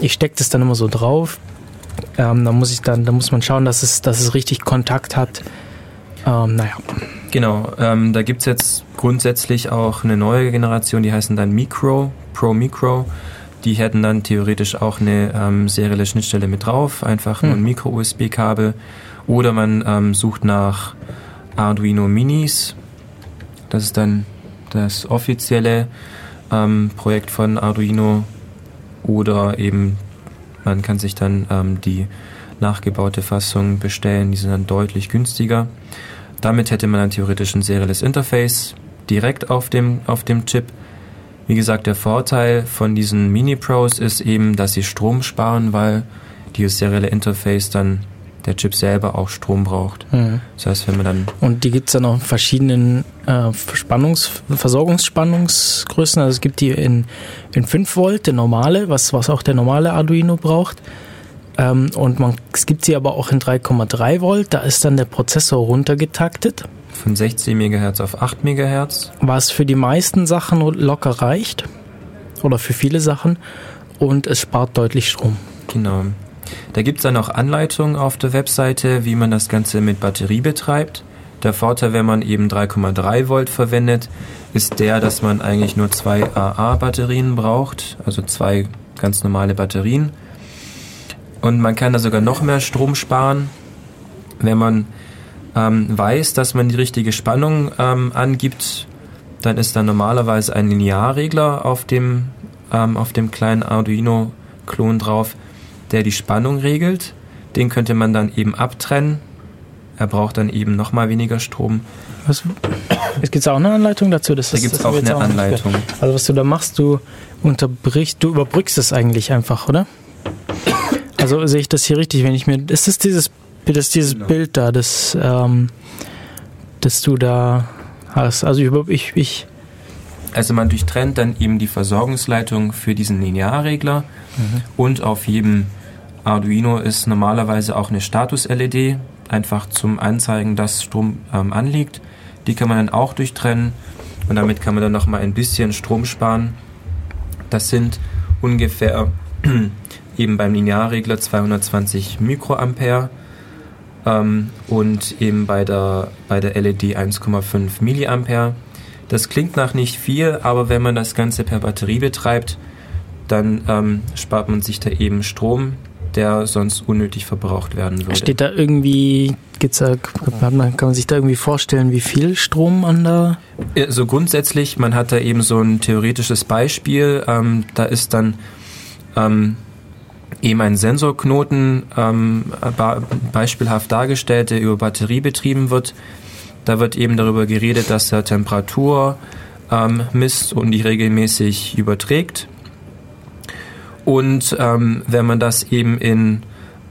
Ich stecke das dann immer so drauf. Ähm, da muss ich dann, da muss man schauen, dass es, dass es richtig Kontakt hat. Ähm, naja. Genau, ähm, da gibt es jetzt grundsätzlich auch eine neue Generation, die heißen dann Micro, Pro Micro. Die hätten dann theoretisch auch eine ähm, serielle Schnittstelle mit drauf, einfach nur ein Hm. Micro-USB-Kabel. Oder man ähm, sucht nach Arduino Minis. Das ist dann das offizielle ähm, Projekt von Arduino. Oder eben man kann sich dann ähm, die nachgebaute Fassung bestellen. Die sind dann deutlich günstiger. Damit hätte man dann theoretisch ein serielles Interface direkt auf dem, auf dem Chip. Wie gesagt, der Vorteil von diesen Mini-Pros ist eben, dass sie Strom sparen, weil dieses serielle Interface dann der Chip selber auch Strom braucht. Mhm. Das heißt, wenn man dann Und die gibt es dann auch in verschiedenen äh, Spannungs Versorgungsspannungsgrößen. Also es gibt die in, in 5 Volt, der normale, was, was auch der normale Arduino braucht. Ähm, und man, es gibt sie aber auch in 3,3 Volt. Da ist dann der Prozessor runtergetaktet, von 16 MHz auf 8 MHz, was für die meisten Sachen locker reicht. Oder für viele Sachen. Und es spart deutlich Strom. genau. Da gibt es dann auch Anleitungen auf der Webseite, wie man das Ganze mit Batterie betreibt. Der Vorteil, wenn man eben 3,3 Volt verwendet, ist der, dass man eigentlich nur zwei AA-Batterien braucht, also zwei ganz normale Batterien. Und man kann da sogar noch mehr Strom sparen, wenn man ähm, weiß, dass man die richtige Spannung ähm, angibt. Dann ist da normalerweise ein Linearregler auf dem, ähm, auf dem kleinen Arduino-Klon drauf, der die Spannung regelt. Den könnte man dann eben abtrennen. Er braucht dann eben nochmal weniger Strom. Was, es gibt auch eine Anleitung dazu. Das Da gibt es auch eine gehört. Anleitung. Also was du da machst, du unterbrichst, du überbrückst es eigentlich einfach, oder? Also sehe ich das hier richtig, wenn ich mir, ist das dieses, das ist dieses Genau. Bild da, das, ähm, das du da hast. Also ich, ich, ich Also man durchtrennt dann eben die Versorgungsleitung für diesen Linearregler und auf jedem Arduino ist normalerweise auch eine Status-LED, einfach zum Anzeigen, dass Strom ähm, anliegt. Die kann man dann auch durchtrennen und damit kann man dann nochmal ein bisschen Strom sparen. Das sind ungefähr eben beim Linearregler 220 Mikroampere ähm, und eben bei der, bei der LED 1,5 Milliampere. Das klingt nach nicht viel, aber wenn man das Ganze per Batterie betreibt, dann ähm, spart man sich da eben Strom, der sonst unnötig verbraucht werden würde. steht da irgendwie, gibt's da, kann man sich da irgendwie vorstellen, wie viel Strom man da? So grundsätzlich, man hat da eben so ein theoretisches Beispiel. Ähm, da ist dann ähm, eben ein Sensorknoten ähm, beispielhaft dargestellt, der über Batterie betrieben wird. Da wird eben darüber geredet, dass er Temperatur ähm, misst und die regelmäßig überträgt. Und ähm, wenn man das eben in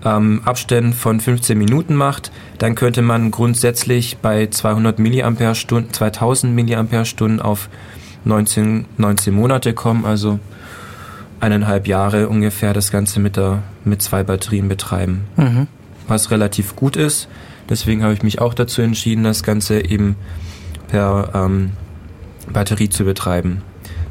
ähm, Abständen von 15 Minuten macht, dann könnte man grundsätzlich bei 200 mAh 2000 mAh auf 19, 19 Monate kommen, also eineinhalb Jahre ungefähr das Ganze mit, der, mit zwei Batterien betreiben, Mhm. was relativ gut ist. Deswegen habe ich mich auch dazu entschieden, das Ganze eben per ähm, Batterie zu betreiben.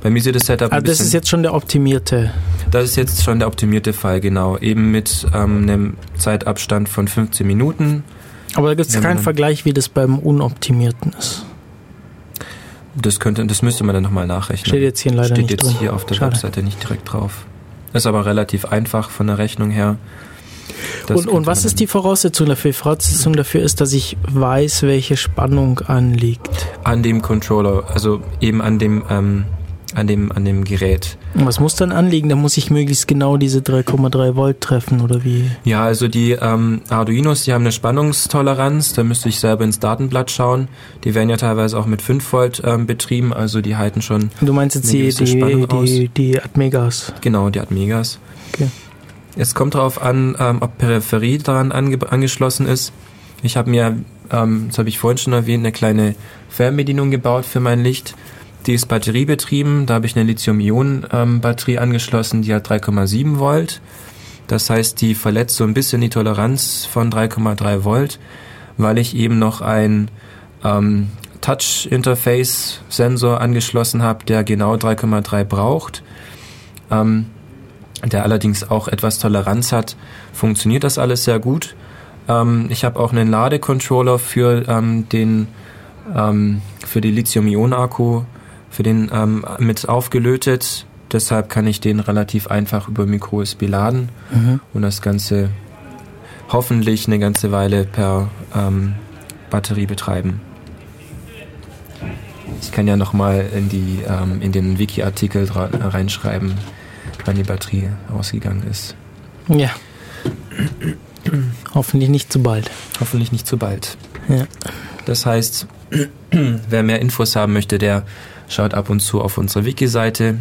Bei mir sieht das Setup ein Also das ist jetzt schon der optimierte. das ist jetzt schon der optimierte Fall, genau. Eben mit ähm, einem Zeitabstand von 15 Minuten. Aber da gibt es keinen Vergleich, wie das beim unoptimierten ist. Das könnte, das müsste man dann nochmal nachrechnen. Steht jetzt hier leider Steht nicht jetzt drin. hier auf der Schade. Webseite nicht direkt drauf. Ist aber relativ einfach von der Rechnung her. Das Und, und was ist die Voraussetzung dafür? Die Voraussetzung dafür ist, dass ich weiß, welche Spannung anliegt. an dem Controller, also eben an dem, ähm, an dem, an dem Gerät. Was muss dann anliegen? Da muss ich möglichst genau diese 3,3 Volt treffen oder wie? Ja, also die ähm, Arduinos, die haben eine Spannungstoleranz, da müsste ich selber ins Datenblatt schauen. Die werden ja teilweise auch mit 5 Volt ähm, betrieben, also die halten schon Du meinst jetzt die, die, Spannung die, die Atmegas. Genau, die hat Megas. Okay. Es kommt darauf an, ähm, ob Peripherie daran ange angeschlossen ist. Ich habe mir, ähm, das habe ich vorhin schon erwähnt, eine kleine Fernbedienung gebaut für mein Licht. Die ist batteriebetrieben. Da habe ich eine Lithium-Ionen-Batterie angeschlossen, die hat 3,7 Volt. Das heißt, die verletzt so ein bisschen die Toleranz von 3,3 Volt, weil ich eben noch ein ähm, Touch-Interface-Sensor angeschlossen habe, der genau 3,3 braucht. Ähm, der allerdings auch etwas Toleranz hat, funktioniert das alles sehr gut. Ähm, ich habe auch einen Ladecontroller für ähm, den ähm, für die Lithium-Ionen-Akku, für den ähm, mit aufgelötet. Deshalb kann ich den relativ einfach über MicroUSB laden mhm. und das Ganze hoffentlich eine ganze Weile per ähm, Batterie betreiben. Ich kann ja nochmal in die ähm, in den Wiki-Artikel reinschreiben, wann die Batterie ausgegangen ist. Ja. Hoffentlich nicht zu bald. Hoffentlich nicht zu bald. Ja. Das heißt, wer mehr Infos haben möchte, der schaut ab und zu auf unsere Wiki-Seite.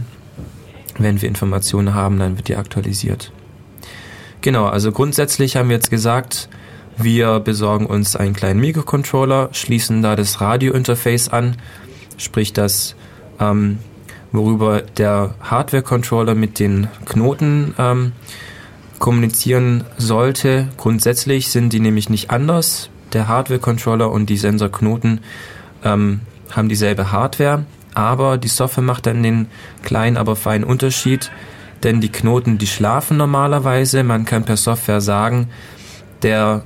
Wenn wir Informationen haben, dann wird die aktualisiert. Genau, also grundsätzlich haben wir jetzt gesagt, wir besorgen uns einen kleinen Mikrocontroller, schließen da das Radio-Interface an, sprich das ähm, worüber der Hardware-Controller mit den Knoten ähm, kommunizieren sollte. Grundsätzlich sind die nämlich nicht anders. Der Hardware-Controller und die Sensorknoten ähm, haben dieselbe Hardware, aber die Software macht dann den kleinen, aber feinen Unterschied, denn die Knoten, die schlafen normalerweise. Man kann per Software sagen, der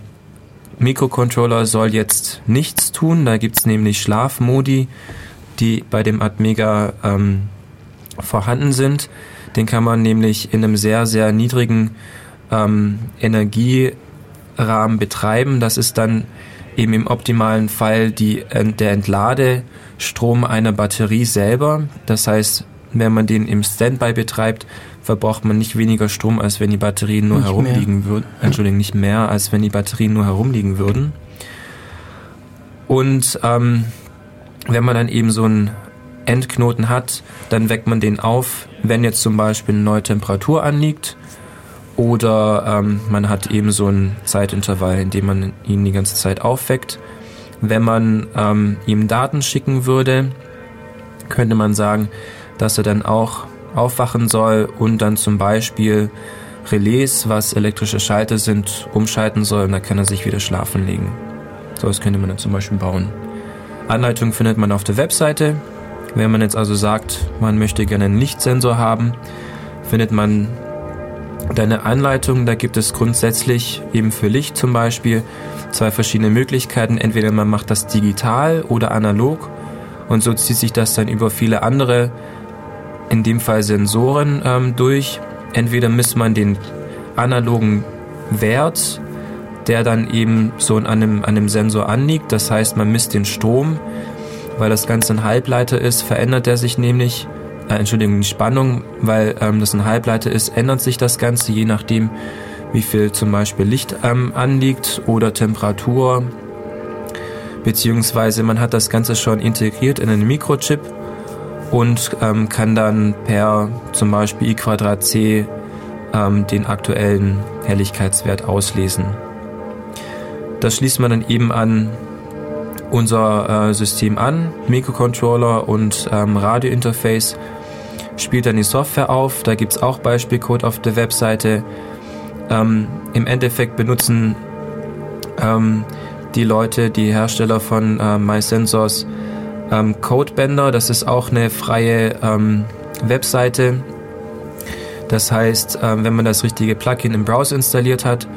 Mikrocontroller soll jetzt nichts tun. Da gibt es nämlich Schlafmodi, die bei dem Atmega ähm, vorhanden sind. Den kann man nämlich in einem sehr, sehr niedrigen ähm, Energierahmen betreiben. Das ist dann eben im optimalen Fall die, äh, der Entladestrom einer Batterie selber. Das heißt, wenn man den im Standby betreibt, verbraucht man nicht weniger Strom, als wenn die Batterien nur nicht herumliegen würden. Entschuldigung, nicht mehr, als wenn die Batterien nur herumliegen würden. Und ähm, wenn man dann eben so einen Endknoten hat, dann weckt man den auf, wenn jetzt zum Beispiel eine neue Temperatur anliegt oder ähm, man hat eben so ein Zeitintervall, in dem man ihn die ganze Zeit aufweckt. Wenn man ähm, ihm Daten schicken würde, könnte man sagen, dass er dann auch aufwachen soll und dann zum Beispiel Relais, was elektrische Schalter sind, umschalten soll und dann kann er sich wieder schlafen legen. So was könnte man dann zum Beispiel bauen. Anleitung findet man auf der Webseite. Wenn man jetzt also sagt, man möchte gerne einen Lichtsensor haben, findet man deine Anleitung. Da gibt es grundsätzlich eben für Licht zum Beispiel zwei verschiedene Möglichkeiten. Entweder man macht das digital oder analog und so zieht sich das dann über viele andere, in dem Fall Sensoren, ähm, durch. Entweder misst man den analogen Wert, der dann eben so an einem, an einem Sensor anliegt. Das heißt, man misst den Strom weil das Ganze ein Halbleiter ist, verändert er sich nämlich, äh, Entschuldigung, die Spannung, weil ähm, das ein Halbleiter ist, ändert sich das Ganze, je nachdem, wie viel zum Beispiel Licht ähm, anliegt oder Temperatur, beziehungsweise man hat das Ganze schon integriert in einen Mikrochip und ähm, kann dann per zum Beispiel I Quadrat C ähm, den aktuellen Helligkeitswert auslesen. Das schließt man dann eben an unser äh, System an, Mikrocontroller und ähm, Radiointerface, spielt dann die Software auf. Da gibt es auch Beispielcode auf der Webseite. Ähm, Im Endeffekt benutzen ähm, die Leute, die Hersteller von äh, MySensors, ähm, Codebender. Das ist auch eine freie ähm, Webseite. Das heißt, äh, wenn man das richtige Plugin im Browser installiert hat,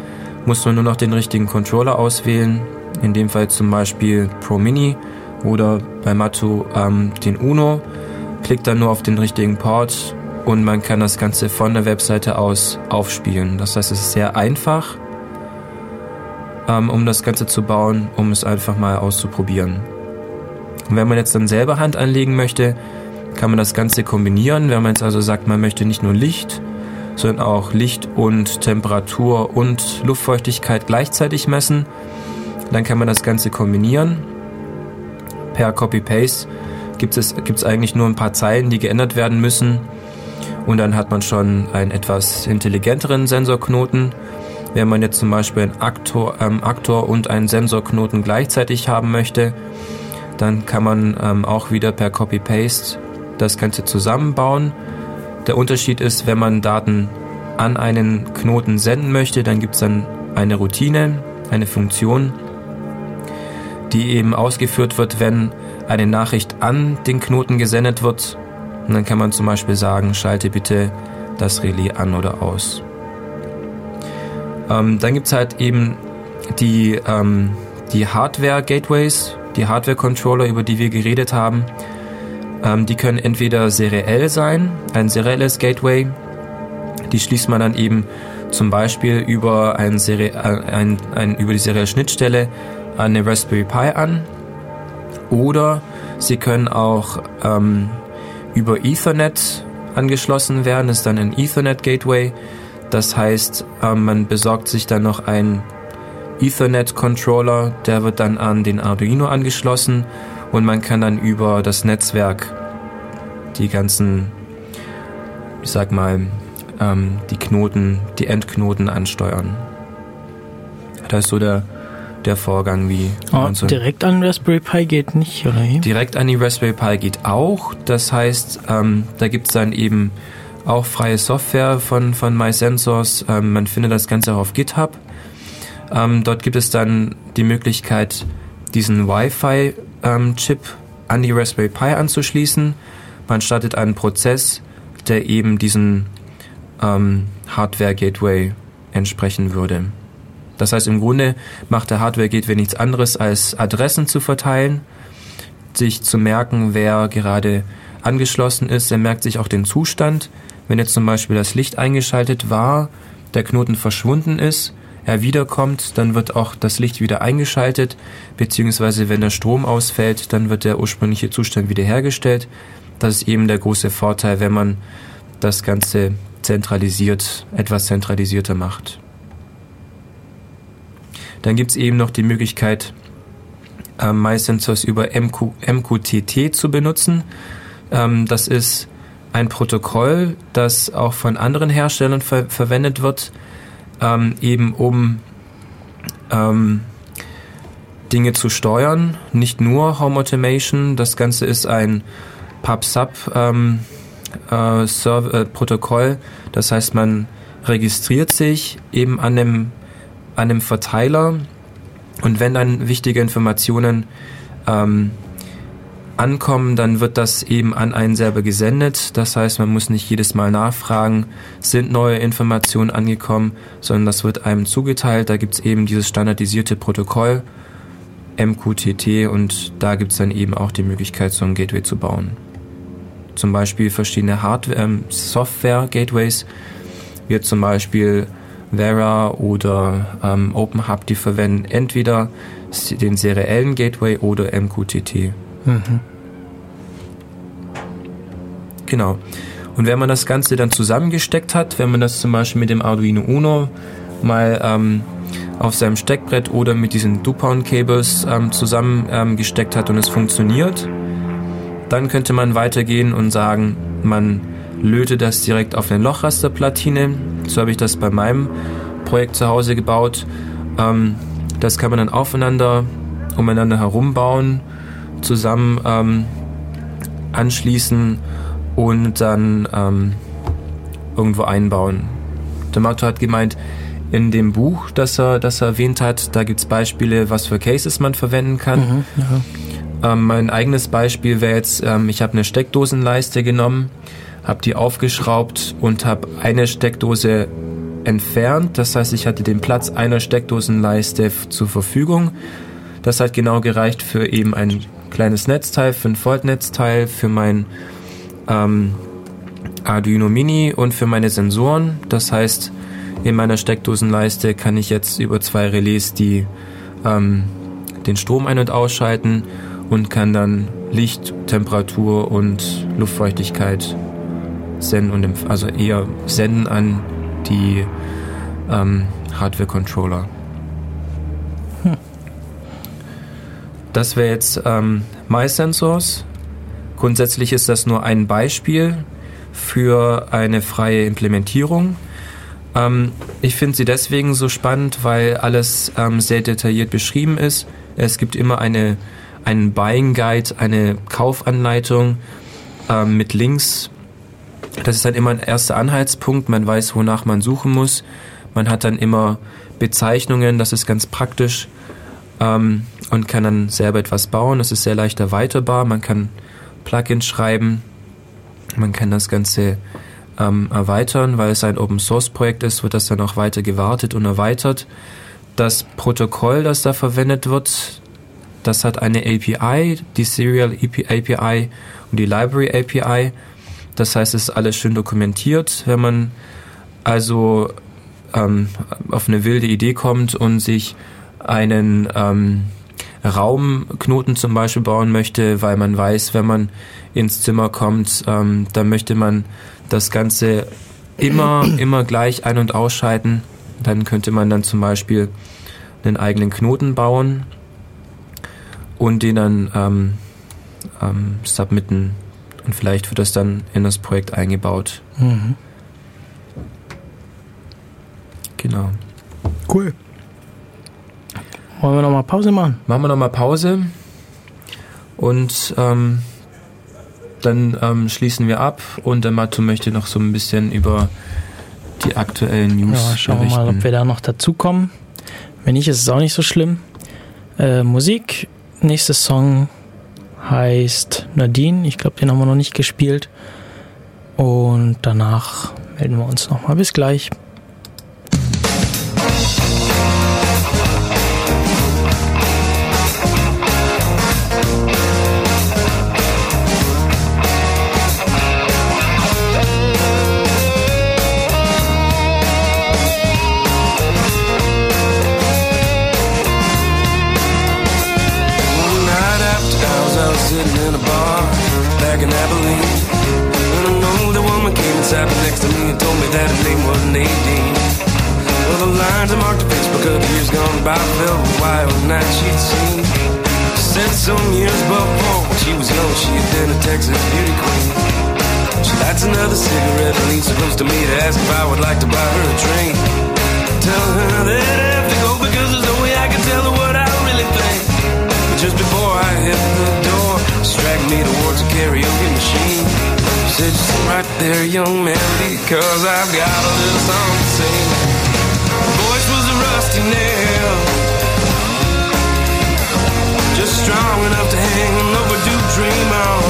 muss man nur noch den richtigen Controller auswählen in dem Fall zum Beispiel Pro Mini oder bei Matto ähm, den Uno. Klickt dann nur auf den richtigen Port und man kann das Ganze von der Webseite aus aufspielen. Das heißt, es ist sehr einfach, ähm, um das Ganze zu bauen, um es einfach mal auszuprobieren. Und wenn man jetzt dann selber Hand anlegen möchte, kann man das Ganze kombinieren. Wenn man jetzt also sagt, man möchte nicht nur Licht, sondern auch Licht und Temperatur und Luftfeuchtigkeit gleichzeitig messen, dann kann man das Ganze kombinieren. Per Copy-Paste gibt es gibt's eigentlich nur ein paar Zeilen, die geändert werden müssen. Und dann hat man schon einen etwas intelligenteren Sensorknoten. Wenn man jetzt zum Beispiel einen Aktor, ähm, Aktor und einen Sensorknoten gleichzeitig haben möchte, dann kann man ähm, auch wieder per Copy-Paste das Ganze zusammenbauen. Der Unterschied ist, wenn man Daten an einen Knoten senden möchte, dann gibt es dann eine Routine, eine Funktion, die eben ausgeführt wird, wenn eine Nachricht an den Knoten gesendet wird. Und dann kann man zum Beispiel sagen, schalte bitte das Relais an oder aus. Ähm, dann gibt es halt eben die, ähm, die Hardware-Gateways, die Hardware-Controller, über die wir geredet haben. Ähm, die können entweder seriell sein, ein serielles Gateway, die schließt man dann eben zum Beispiel über, ein Seri äh, ein, ein, über die serielle Schnittstelle an eine Raspberry Pi an. Oder sie können auch ähm, über Ethernet angeschlossen werden. Das ist dann ein Ethernet Gateway. Das heißt, ähm, man besorgt sich dann noch einen Ethernet Controller, der wird dann an den Arduino angeschlossen und man kann dann über das Netzwerk die ganzen, ich sag mal, ähm, die Knoten, die Endknoten ansteuern. Das ist so der, der Vorgang, wie oh, so direkt an Raspberry Pi geht nicht, oder? Direkt an die Raspberry Pi geht auch. Das heißt, ähm, da gibt es dann eben auch freie Software von, von MySensors. Ähm, man findet das Ganze auch auf GitHub. Ähm, dort gibt es dann die Möglichkeit, diesen Wi-Fi-Chip ähm, an die Raspberry Pi anzuschließen. Man startet einen Prozess, der eben diesen ähm, Hardware-Gateway entsprechen würde. Das heißt, im Grunde macht der Hardware-Gateway nichts anderes, als Adressen zu verteilen, sich zu merken, wer gerade angeschlossen ist. Er merkt sich auch den Zustand. Wenn jetzt zum Beispiel das Licht eingeschaltet war, der Knoten verschwunden ist, er wiederkommt, dann wird auch das Licht wieder eingeschaltet, beziehungsweise wenn der Strom ausfällt, dann wird der ursprüngliche Zustand wiederhergestellt. Das ist eben der große Vorteil, wenn man das Ganze zentralisiert, etwas zentralisierter macht. Dann gibt es eben noch die Möglichkeit, äh, MySensors über MQ, MQTT zu benutzen. Ähm, das ist ein Protokoll, das auch von anderen Herstellern ver verwendet wird, ähm, eben um ähm, Dinge zu steuern, nicht nur Home Automation. Das Ganze ist ein PubSub ähm, äh, äh. Das heißt, man registriert sich eben an dem, an dem Verteiler und wenn dann wichtige Informationen ähm, ankommen, dann wird das eben an einen selber gesendet. Das heißt, man muss nicht jedes Mal nachfragen, sind neue Informationen angekommen, sondern das wird einem zugeteilt. Da gibt es eben dieses standardisierte Protokoll MQTT und da gibt es dann eben auch die Möglichkeit, so ein Gateway zu bauen zum Beispiel verschiedene Hardware, ähm, Software-Gateways, wie zum Beispiel Vera oder ähm, OpenHub, die verwenden entweder den seriellen Gateway oder MQTT. Mhm. Genau. Und wenn man das Ganze dann zusammengesteckt hat, wenn man das zum Beispiel mit dem Arduino Uno mal ähm, auf seinem Steckbrett oder mit diesen Dupont-Cables ähm, zusammengesteckt hat und es funktioniert, dann könnte man weitergehen und sagen, man löte das direkt auf eine Lochrasterplatine. So habe ich das bei meinem Projekt zu Hause gebaut. Ähm, das kann man dann aufeinander, umeinander herum bauen, zusammen ähm, anschließen und dann ähm, irgendwo einbauen. Der Mato hat gemeint, in dem Buch, das er, das er erwähnt hat, da gibt es Beispiele, was für Cases man verwenden kann. Mhm, ja. Ähm, mein eigenes Beispiel wäre jetzt, ähm, ich habe eine Steckdosenleiste genommen, habe die aufgeschraubt und habe eine Steckdose entfernt. Das heißt, ich hatte den Platz einer Steckdosenleiste zur Verfügung. Das hat genau gereicht für eben ein kleines Netzteil, 5 Volt Netzteil, für mein ähm, Arduino Mini und für meine Sensoren. Das heißt, in meiner Steckdosenleiste kann ich jetzt über zwei Relais die ähm, den Strom ein- und ausschalten und kann dann Licht, Temperatur und Luftfeuchtigkeit senden und also eher senden an die ähm, Hardware-Controller. Hm. Das wäre jetzt ähm, MySensors. Grundsätzlich ist das nur ein Beispiel für eine freie Implementierung. Ähm, ich finde sie deswegen so spannend, weil alles ähm, sehr detailliert beschrieben ist. Es gibt immer eine, einen Buying Guide, eine Kaufanleitung ähm, mit Links. Das ist dann immer ein erster Anhaltspunkt. Man weiß, wonach man suchen muss. Man hat dann immer Bezeichnungen, das ist ganz praktisch ähm, und kann dann selber etwas bauen. Das ist sehr leicht erweiterbar. Man kann Plugins schreiben. Man kann das Ganze ähm, erweitern, weil es ein Open Source Projekt ist, wird das dann auch weiter gewartet und erweitert. Das Protokoll, das da verwendet wird, das hat eine API, die Serial API und die Library API. Das heißt, es ist alles schön dokumentiert. Wenn man also ähm, auf eine wilde Idee kommt und sich einen ähm, Raumknoten zum Beispiel bauen möchte, weil man weiß, wenn man ins Zimmer kommt, ähm, dann möchte man das Ganze immer, immer gleich ein- und ausschalten. Dann könnte man dann zum Beispiel einen eigenen Knoten bauen und den dann ähm, ähm, submitten. Und vielleicht wird das dann in das Projekt eingebaut. Mhm. Genau. Cool. Wollen wir nochmal Pause machen? Machen wir nochmal Pause und ähm, dann ähm, schließen wir ab und der Matto möchte noch so ein bisschen über die aktuellen News Ja, schauen berichten. wir mal, ob wir da noch dazukommen. Wenn nicht, ist es auch nicht so schlimm. Äh, Musik, nächster Song heißt Nadine. Ich glaube, den haben wir noch nicht gespielt. Und danach melden wir uns nochmal. Bis gleich. Back in Abilene. And I know the woman came and sat next to me and told me that her name was Nadine. Well, the lines I marked Facebook of the years gone by filled with wild nights she'd seen. She said some years before, when she was young, she had been a Texas beauty queen. She lights another cigarette and leans so close to me to ask if I would like to buy her a drink. Tell her that I have to go because there's no way I can tell her what I really think. But just before I hit the door, she dragged me towards a karaoke machine. She said, "Just right there, young man, because I've got a little song to sing." Her voice was a rusty nail, just strong enough to hang an overdue dream on.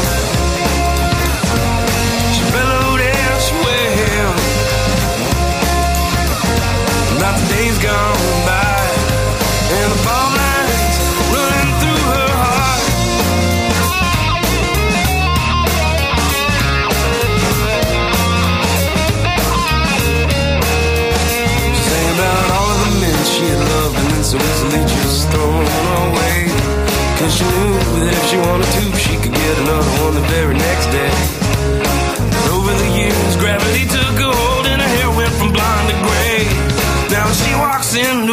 She bellowed she wailed. Not the days gone Cause she knew that if she wanted to, she could get another one the very next day. But over the years, gravity took a hold and her hair went from blonde to gray. Now she walks into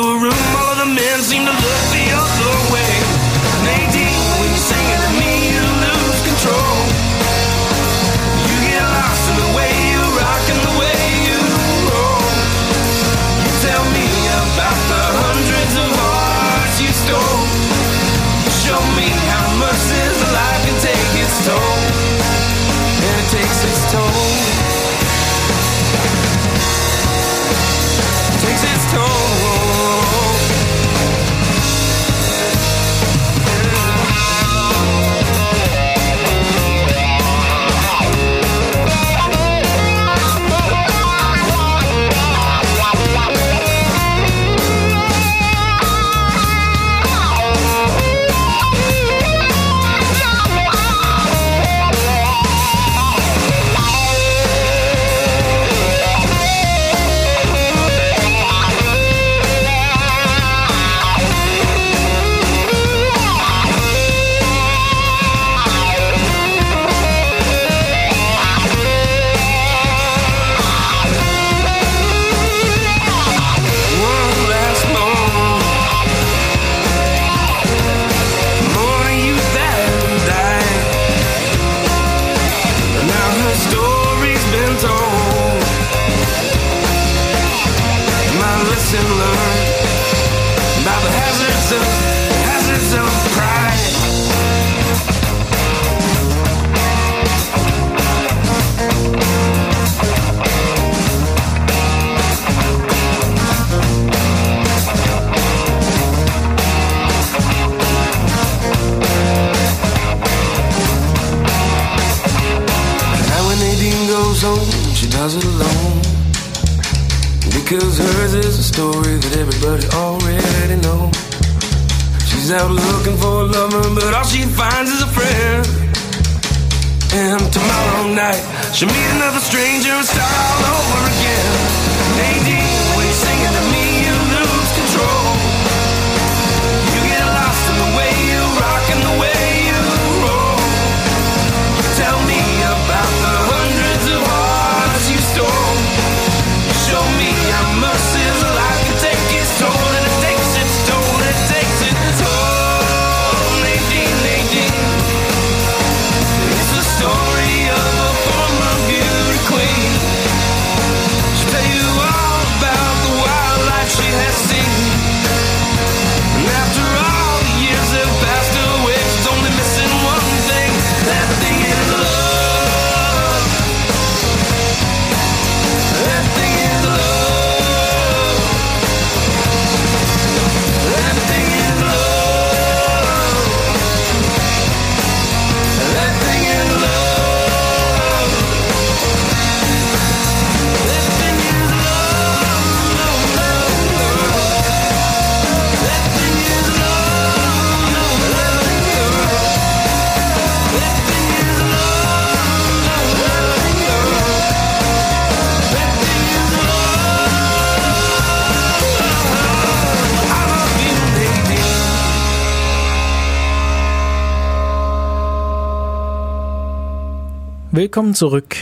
Willkommen zurück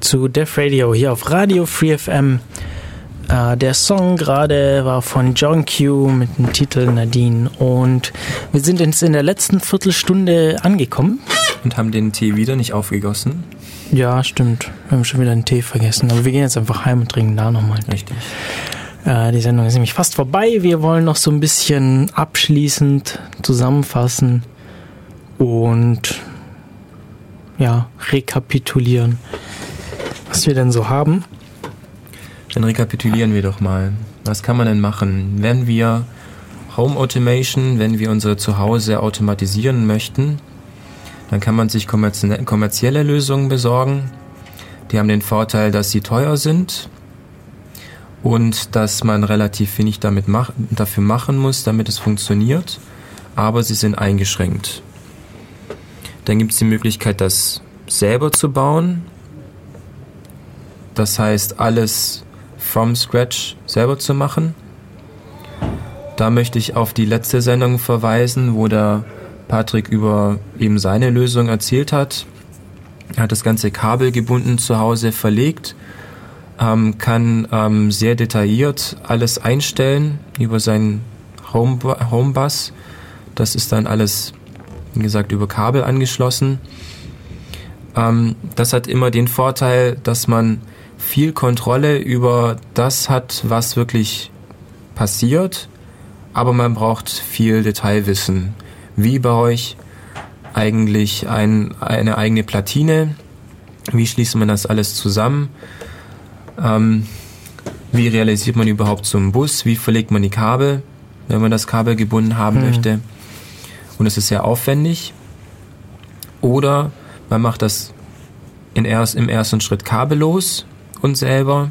zu Def Radio hier auf Radio Free FM. Äh, der Song gerade war von John Q mit dem Titel Nadine und wir sind jetzt in der letzten Viertelstunde angekommen. Und haben den Tee wieder nicht aufgegossen. Ja, stimmt. Wir haben schon wieder einen Tee vergessen, aber wir gehen jetzt einfach heim und trinken da nochmal. Richtig. Äh, die Sendung ist nämlich fast vorbei. Wir wollen noch so ein bisschen abschließend zusammenfassen und ja, rekapitulieren, was wir denn so haben. Dann rekapitulieren wir doch mal. Was kann man denn machen? Wenn wir Home Automation, wenn wir unser Zuhause automatisieren möchten, dann kann man sich kommerzie- kommerzielle Lösungen besorgen. Die haben den Vorteil, dass sie teuer sind und dass man relativ wenig damit mach dafür machen muss, damit es funktioniert, aber sie sind eingeschränkt. Dann gibt es die Möglichkeit, das selber zu bauen. Das heißt, alles from scratch selber zu machen. Da möchte ich auf die letzte Sendung verweisen, wo der Patrick über eben seine Lösung erzählt hat. Er hat das ganze Kabel gebunden zu Hause verlegt, ähm, kann ähm, sehr detailliert alles einstellen über seinen Home Homebus. Das ist dann alles, wie gesagt, über Kabel angeschlossen. Ähm, das hat immer den Vorteil, dass man viel Kontrolle über das hat, was wirklich passiert, aber man braucht viel Detailwissen. Wie baue ich eigentlich ein, eine eigene Platine? Wie schließt man das alles zusammen? Ähm, wie realisiert man überhaupt so einen Bus? Wie verlegt man die Kabel, wenn man das Kabel gebunden haben Hm. möchte? Und es ist sehr aufwendig. Oder man macht das in erst, im ersten Schritt kabellos und selber.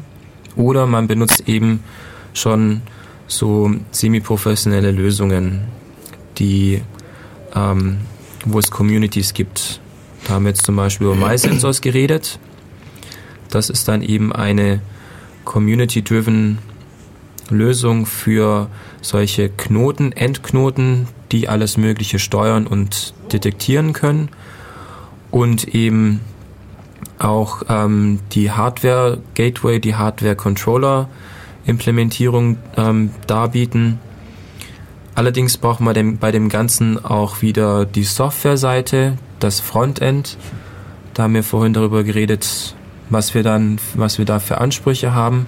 Oder man benutzt eben schon so semi-professionelle Lösungen, die, ähm, wo es Communities gibt. Da haben wir jetzt zum Beispiel über MySensors geredet. Das ist dann eben eine community-driven Lösung für solche Knoten, Endknoten, die alles Mögliche steuern und detektieren können und eben auch ähm, die Hardware Gateway, die Hardware Controller Implementierung ähm, darbieten. Allerdings braucht man dem, bei dem Ganzen auch wieder die Softwareseite, das Frontend. Da haben wir vorhin darüber geredet, was wir dann, was wir da für Ansprüche haben.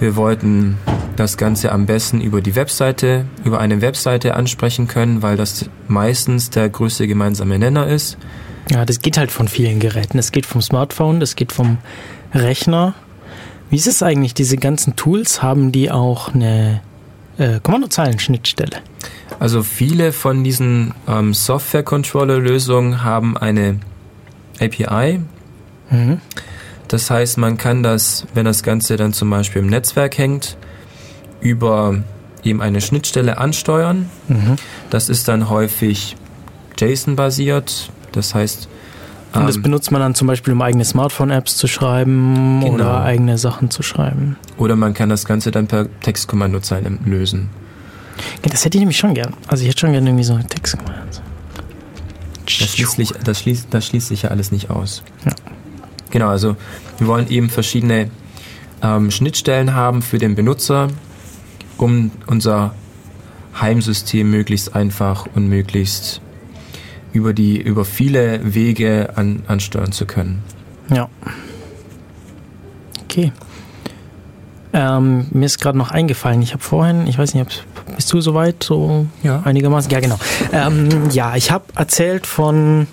Wir wollten das Ganze am besten über die Webseite, über eine Webseite ansprechen können, weil das meistens der größte gemeinsame Nenner ist. Ja, das geht halt von vielen Geräten. Das geht vom Smartphone, das geht vom Rechner. Wie ist es eigentlich? Diese ganzen Tools haben die auch eine äh, Kommandozeilen-Schnittstelle? Also viele von diesen ähm, Software-Controller-Lösungen haben eine API. Mhm. Das heißt, man kann das, wenn das Ganze dann zum Beispiel im Netzwerk hängt, über eben eine Schnittstelle ansteuern. Mhm. Das ist dann häufig JSON-basiert. Das heißt, Und das ähm, benutzt man dann zum Beispiel, um eigene Smartphone-Apps zu schreiben Genau. oder eigene Sachen zu schreiben. oder man kann das Ganze dann per Textkommandozeilen lösen. Das hätte ich nämlich schon gern. Also ich hätte schon gern irgendwie so einen Text gemacht. Das schließt, sich- das, schließt, das schließt sich ja alles nicht aus. Ja. Genau, also wir wollen eben verschiedene ähm, Schnittstellen haben für den Benutzer, um unser Heimsystem möglichst einfach und möglichst über die über viele Wege an, ansteuern zu können. Ja. Okay. Ähm, mir ist gerade noch eingefallen, ich habe vorhin, ich weiß nicht, ob, bist du soweit, so Ja. einigermaßen? Ja, genau. Ähm, ja, ich habe erzählt von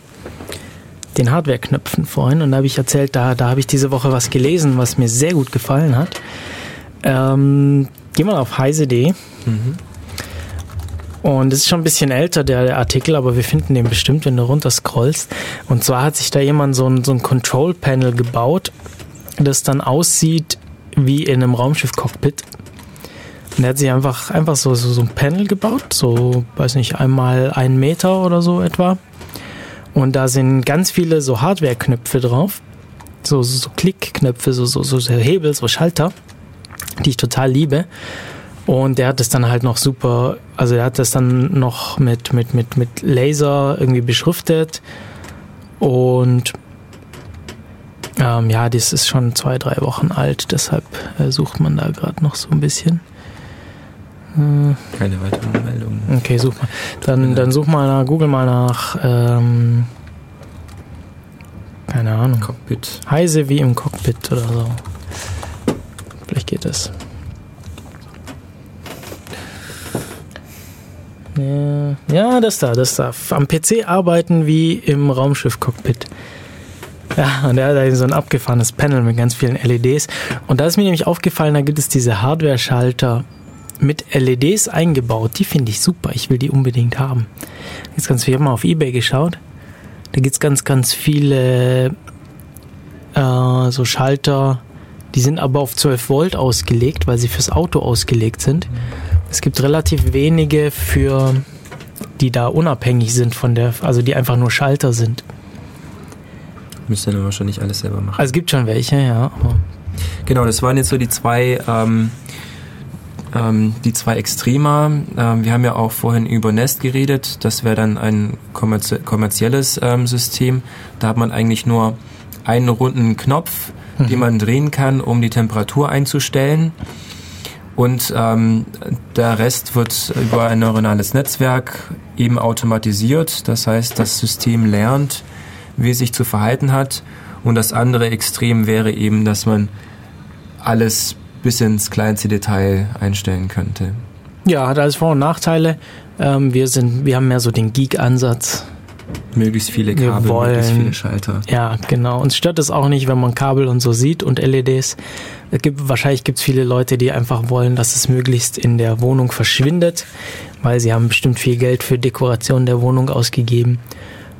den Hardware-Knöpfen vorhin und da habe ich erzählt, da, da habe ich diese Woche was gelesen, was mir sehr gut gefallen hat. Ähm, geh mal auf heise.de und es ist schon ein bisschen älter, der, der Artikel, aber wir finden den bestimmt, wenn du runter scrollst. Und zwar hat sich da jemand so ein, so ein Control-Panel gebaut, das dann aussieht wie in einem Raumschiff-Cockpit. Und er hat sich einfach, einfach so, so, so ein Panel gebaut, so, weiß nicht, einmal einen Meter oder so etwa. Und da sind ganz viele so Hardware-Knöpfe drauf. So, so, so Klickknöpfe, so, so, so Hebel, so Schalter, die ich total liebe. Und der hat das dann halt noch super, also er hat das dann noch mit, mit, mit, mit Laser irgendwie beschriftet. Und ähm, ja, das ist schon zwei, drei Wochen alt, deshalb äh, sucht man da gerade noch so ein bisschen. Äh, Keine weiteren Meldungen. Okay, such mal. Dann, dann such mal nach, google mal nach, ähm, keine Ahnung. Cockpit. Heise wie im Cockpit oder so. Vielleicht geht das. Ja, das da, das da. Am PC arbeiten wie im Raumschiff-Cockpit. Ja, und der hat da so ein abgefahrenes Panel mit ganz vielen LEDs. Und da ist mir nämlich aufgefallen, da gibt es diese Hardware-Schalter mit LEDs eingebaut. Die finde ich super. Ich will die unbedingt haben. Jetzt ganz viel, ich habe mal auf Ebay geschaut. Da gibt es ganz, ganz viele äh, so Schalter, die sind aber auf 12 Volt ausgelegt, weil sie fürs Auto ausgelegt sind. Es gibt relativ wenige für die da unabhängig sind von der, also die einfach nur Schalter sind. Müsst ihr dann wahrscheinlich alles selber machen. Also es gibt schon welche, ja. Genau, das waren jetzt so die zwei, ähm, ähm, die zwei Extremer. Ähm, wir haben ja auch vorhin über Nest geredet. Das wäre dann ein kommerzie kommerzielles ähm, System. Da hat man eigentlich nur einen runden Knopf, den man drehen kann, um die Temperatur einzustellen. Und ähm, der Rest wird über ein neuronales Netzwerk eben automatisiert. Das heißt, das System lernt, wie es sich zu verhalten hat. Und das andere Extrem wäre eben, dass man alles bis ins kleinste Detail einstellen könnte. ja, hat alles Vor- und Nachteile. Ähm, wir sind, wir haben mehr so den Geek-Ansatz. Möglichst viele Kabel, möglichst viele Schalter. Ja, genau. Uns stört es auch nicht, wenn man Kabel und so sieht und LEDs. Es gibt, wahrscheinlich gibt es viele Leute, die einfach wollen, dass es möglichst in der Wohnung verschwindet, weil sie haben bestimmt viel Geld für Dekoration der Wohnung ausgegeben,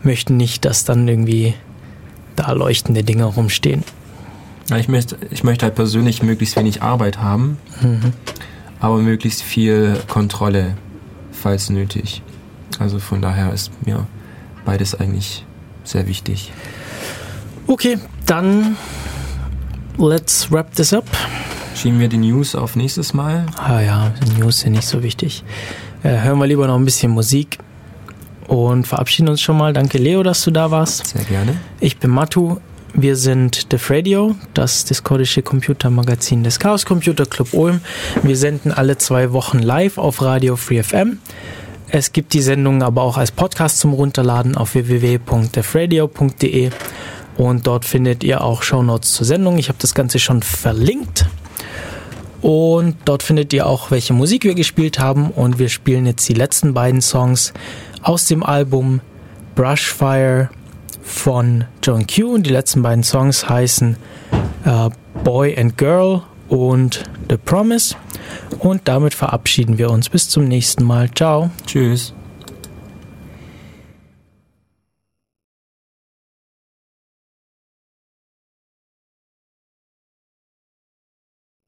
möchten nicht, dass dann irgendwie da leuchtende Dinge rumstehen. Ja, ich, möchte, ich möchte halt persönlich möglichst wenig Arbeit haben, aber möglichst viel Kontrolle, falls nötig. Also von daher ist mir beides eigentlich sehr wichtig. Okay, dann let's wrap this up. Schieben wir die News auf nächstes Mal. Ah ja, die News sind nicht so wichtig. Äh, hören wir lieber noch ein bisschen Musik und verabschieden uns schon mal. Danke Leo, dass du da warst. Sehr gerne. Ich bin Matu. Wir sind Def Radio, das diskordische Computermagazin des Chaos Computer Club Ulm. Wir senden alle zwei Wochen live auf Radio Free FM. Es gibt die Sendung aber auch als Podcast zum Runterladen auf www.defradio.de und dort findet ihr auch Shownotes zur Sendung. Ich habe das Ganze schon verlinkt. Und dort findet ihr auch, welche Musik wir gespielt haben. Und wir spielen jetzt die letzten beiden Songs aus dem Album Brushfire von John Q. Und die letzten beiden Songs heißen äh, Boy and Girl und The Promise. Und damit verabschieden wir uns. Bis zum nächsten Mal. Ciao. Tschüss.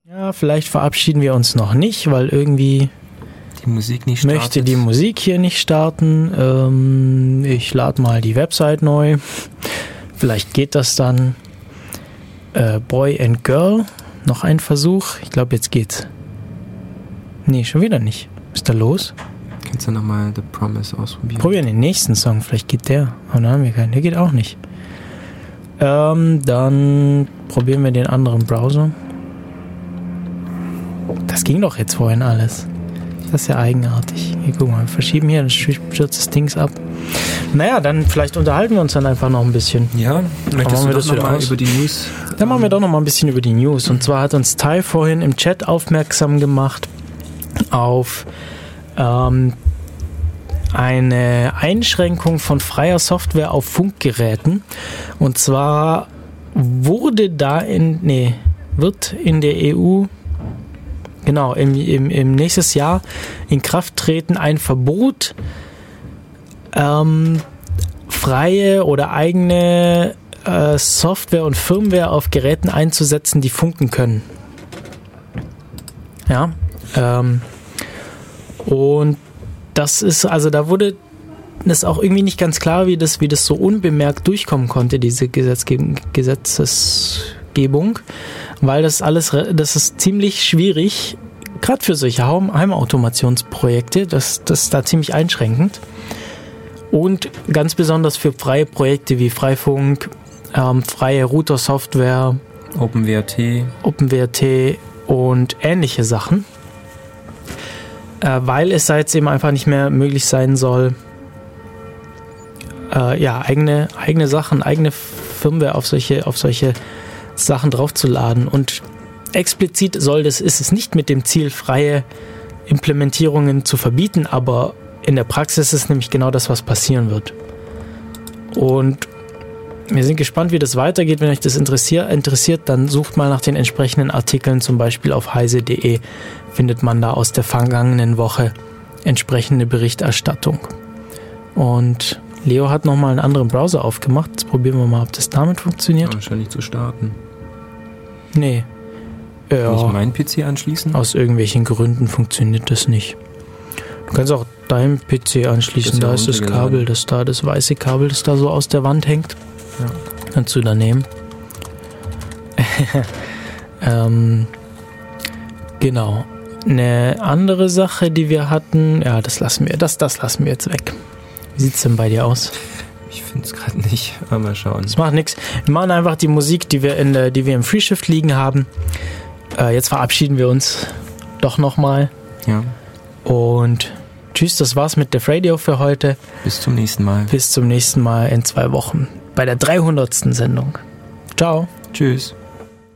Ja, vielleicht verabschieden wir uns noch nicht, weil irgendwie Die Musik nicht startet. möchte die Musik hier nicht starten. Ähm, ich lade mal die Website neu. Vielleicht geht das dann. Äh, Boy and Girl, noch ein Versuch. Ich glaube, jetzt geht's. Nee, schon wieder nicht. Was ist da los? Kannst du nochmal The Promise ausprobieren? Probieren den nächsten Song, vielleicht geht der. Aber dann haben wir keinen. Der geht auch nicht. Ähm, dann probieren wir den anderen Browser. Das ging doch jetzt vorhin alles. Das ist ja eigenartig. Hier, guck mal, wir verschieben hier, dann stürzt das Dings ab. Naja, dann vielleicht unterhalten wir uns dann einfach noch ein bisschen. Ja, möchtest machen wir das doch wieder nochmal aus? über die News? Dann machen wir doch noch mal ein bisschen über die News. Und zwar hat uns Tai vorhin im Chat aufmerksam gemacht auf ähm, eine Einschränkung von freier Software auf Funkgeräten. Und zwar wurde da in, nee, wird in der EU, genau, im, im, im nächstes Jahr in Kraft treten ein Verbot, ähm, freie oder eigene äh, Software und Firmware auf Geräten einzusetzen, die funken können. Ja. Ähm, und das ist, also da wurde das auch irgendwie nicht ganz klar, wie das, wie das so unbemerkt durchkommen konnte, diese Gesetzgebung, Gesetzgebung, weil das alles, das ist ziemlich schwierig, gerade für solche Heim- Heimautomationsprojekte, das, das ist da ziemlich einschränkend. Und ganz besonders für freie Projekte wie Freifunk, ähm, freie Router-Software, OpenWrt. OpenWrt und ähnliche Sachen. Äh, weil es da jetzt eben einfach nicht mehr möglich sein soll, äh, ja, eigene, eigene Sachen, eigene Firmware auf solche, auf solche Sachen draufzuladen. Und explizit soll das, ist es nicht mit dem Ziel, freie Implementierungen zu verbieten, aber in der Praxis ist nämlich genau das, was passieren wird. Und wir sind gespannt, wie das weitergeht. Wenn euch das interessiert, dann sucht mal nach den entsprechenden Artikeln, zum Beispiel auf heise.de findet man da aus der vergangenen Woche entsprechende Berichterstattung. Und Leo hat nochmal einen anderen Browser aufgemacht. Jetzt probieren wir mal, ob das damit funktioniert. Wahrscheinlich zu starten. Nee. Kann ich Ja, meinen PC anschließen? aus irgendwelchen Gründen funktioniert das nicht. Du kannst auch deinem PC anschließen. Ist da ist das. Kabel, das da, das weiße Kabel, das da so aus der Wand hängt. Ja. Kannst du da nehmen. ähm, genau. Eine andere Sache, die wir hatten, ja, das lassen wir, das, das lassen wir jetzt weg. Wie sieht's denn bei dir aus? Ich finde es gerade nicht. Aber mal schauen. Das macht nichts. Wir machen einfach die Musik, die wir in der, die wir im Freeshift liegen haben. Äh, jetzt verabschieden wir uns doch nochmal. Ja. Und tschüss, das war's mit Def Radio für heute. Bis zum nächsten Mal. Bis zum nächsten Mal in zwei Wochen bei der 300. Sendung. Ciao. Tschüss.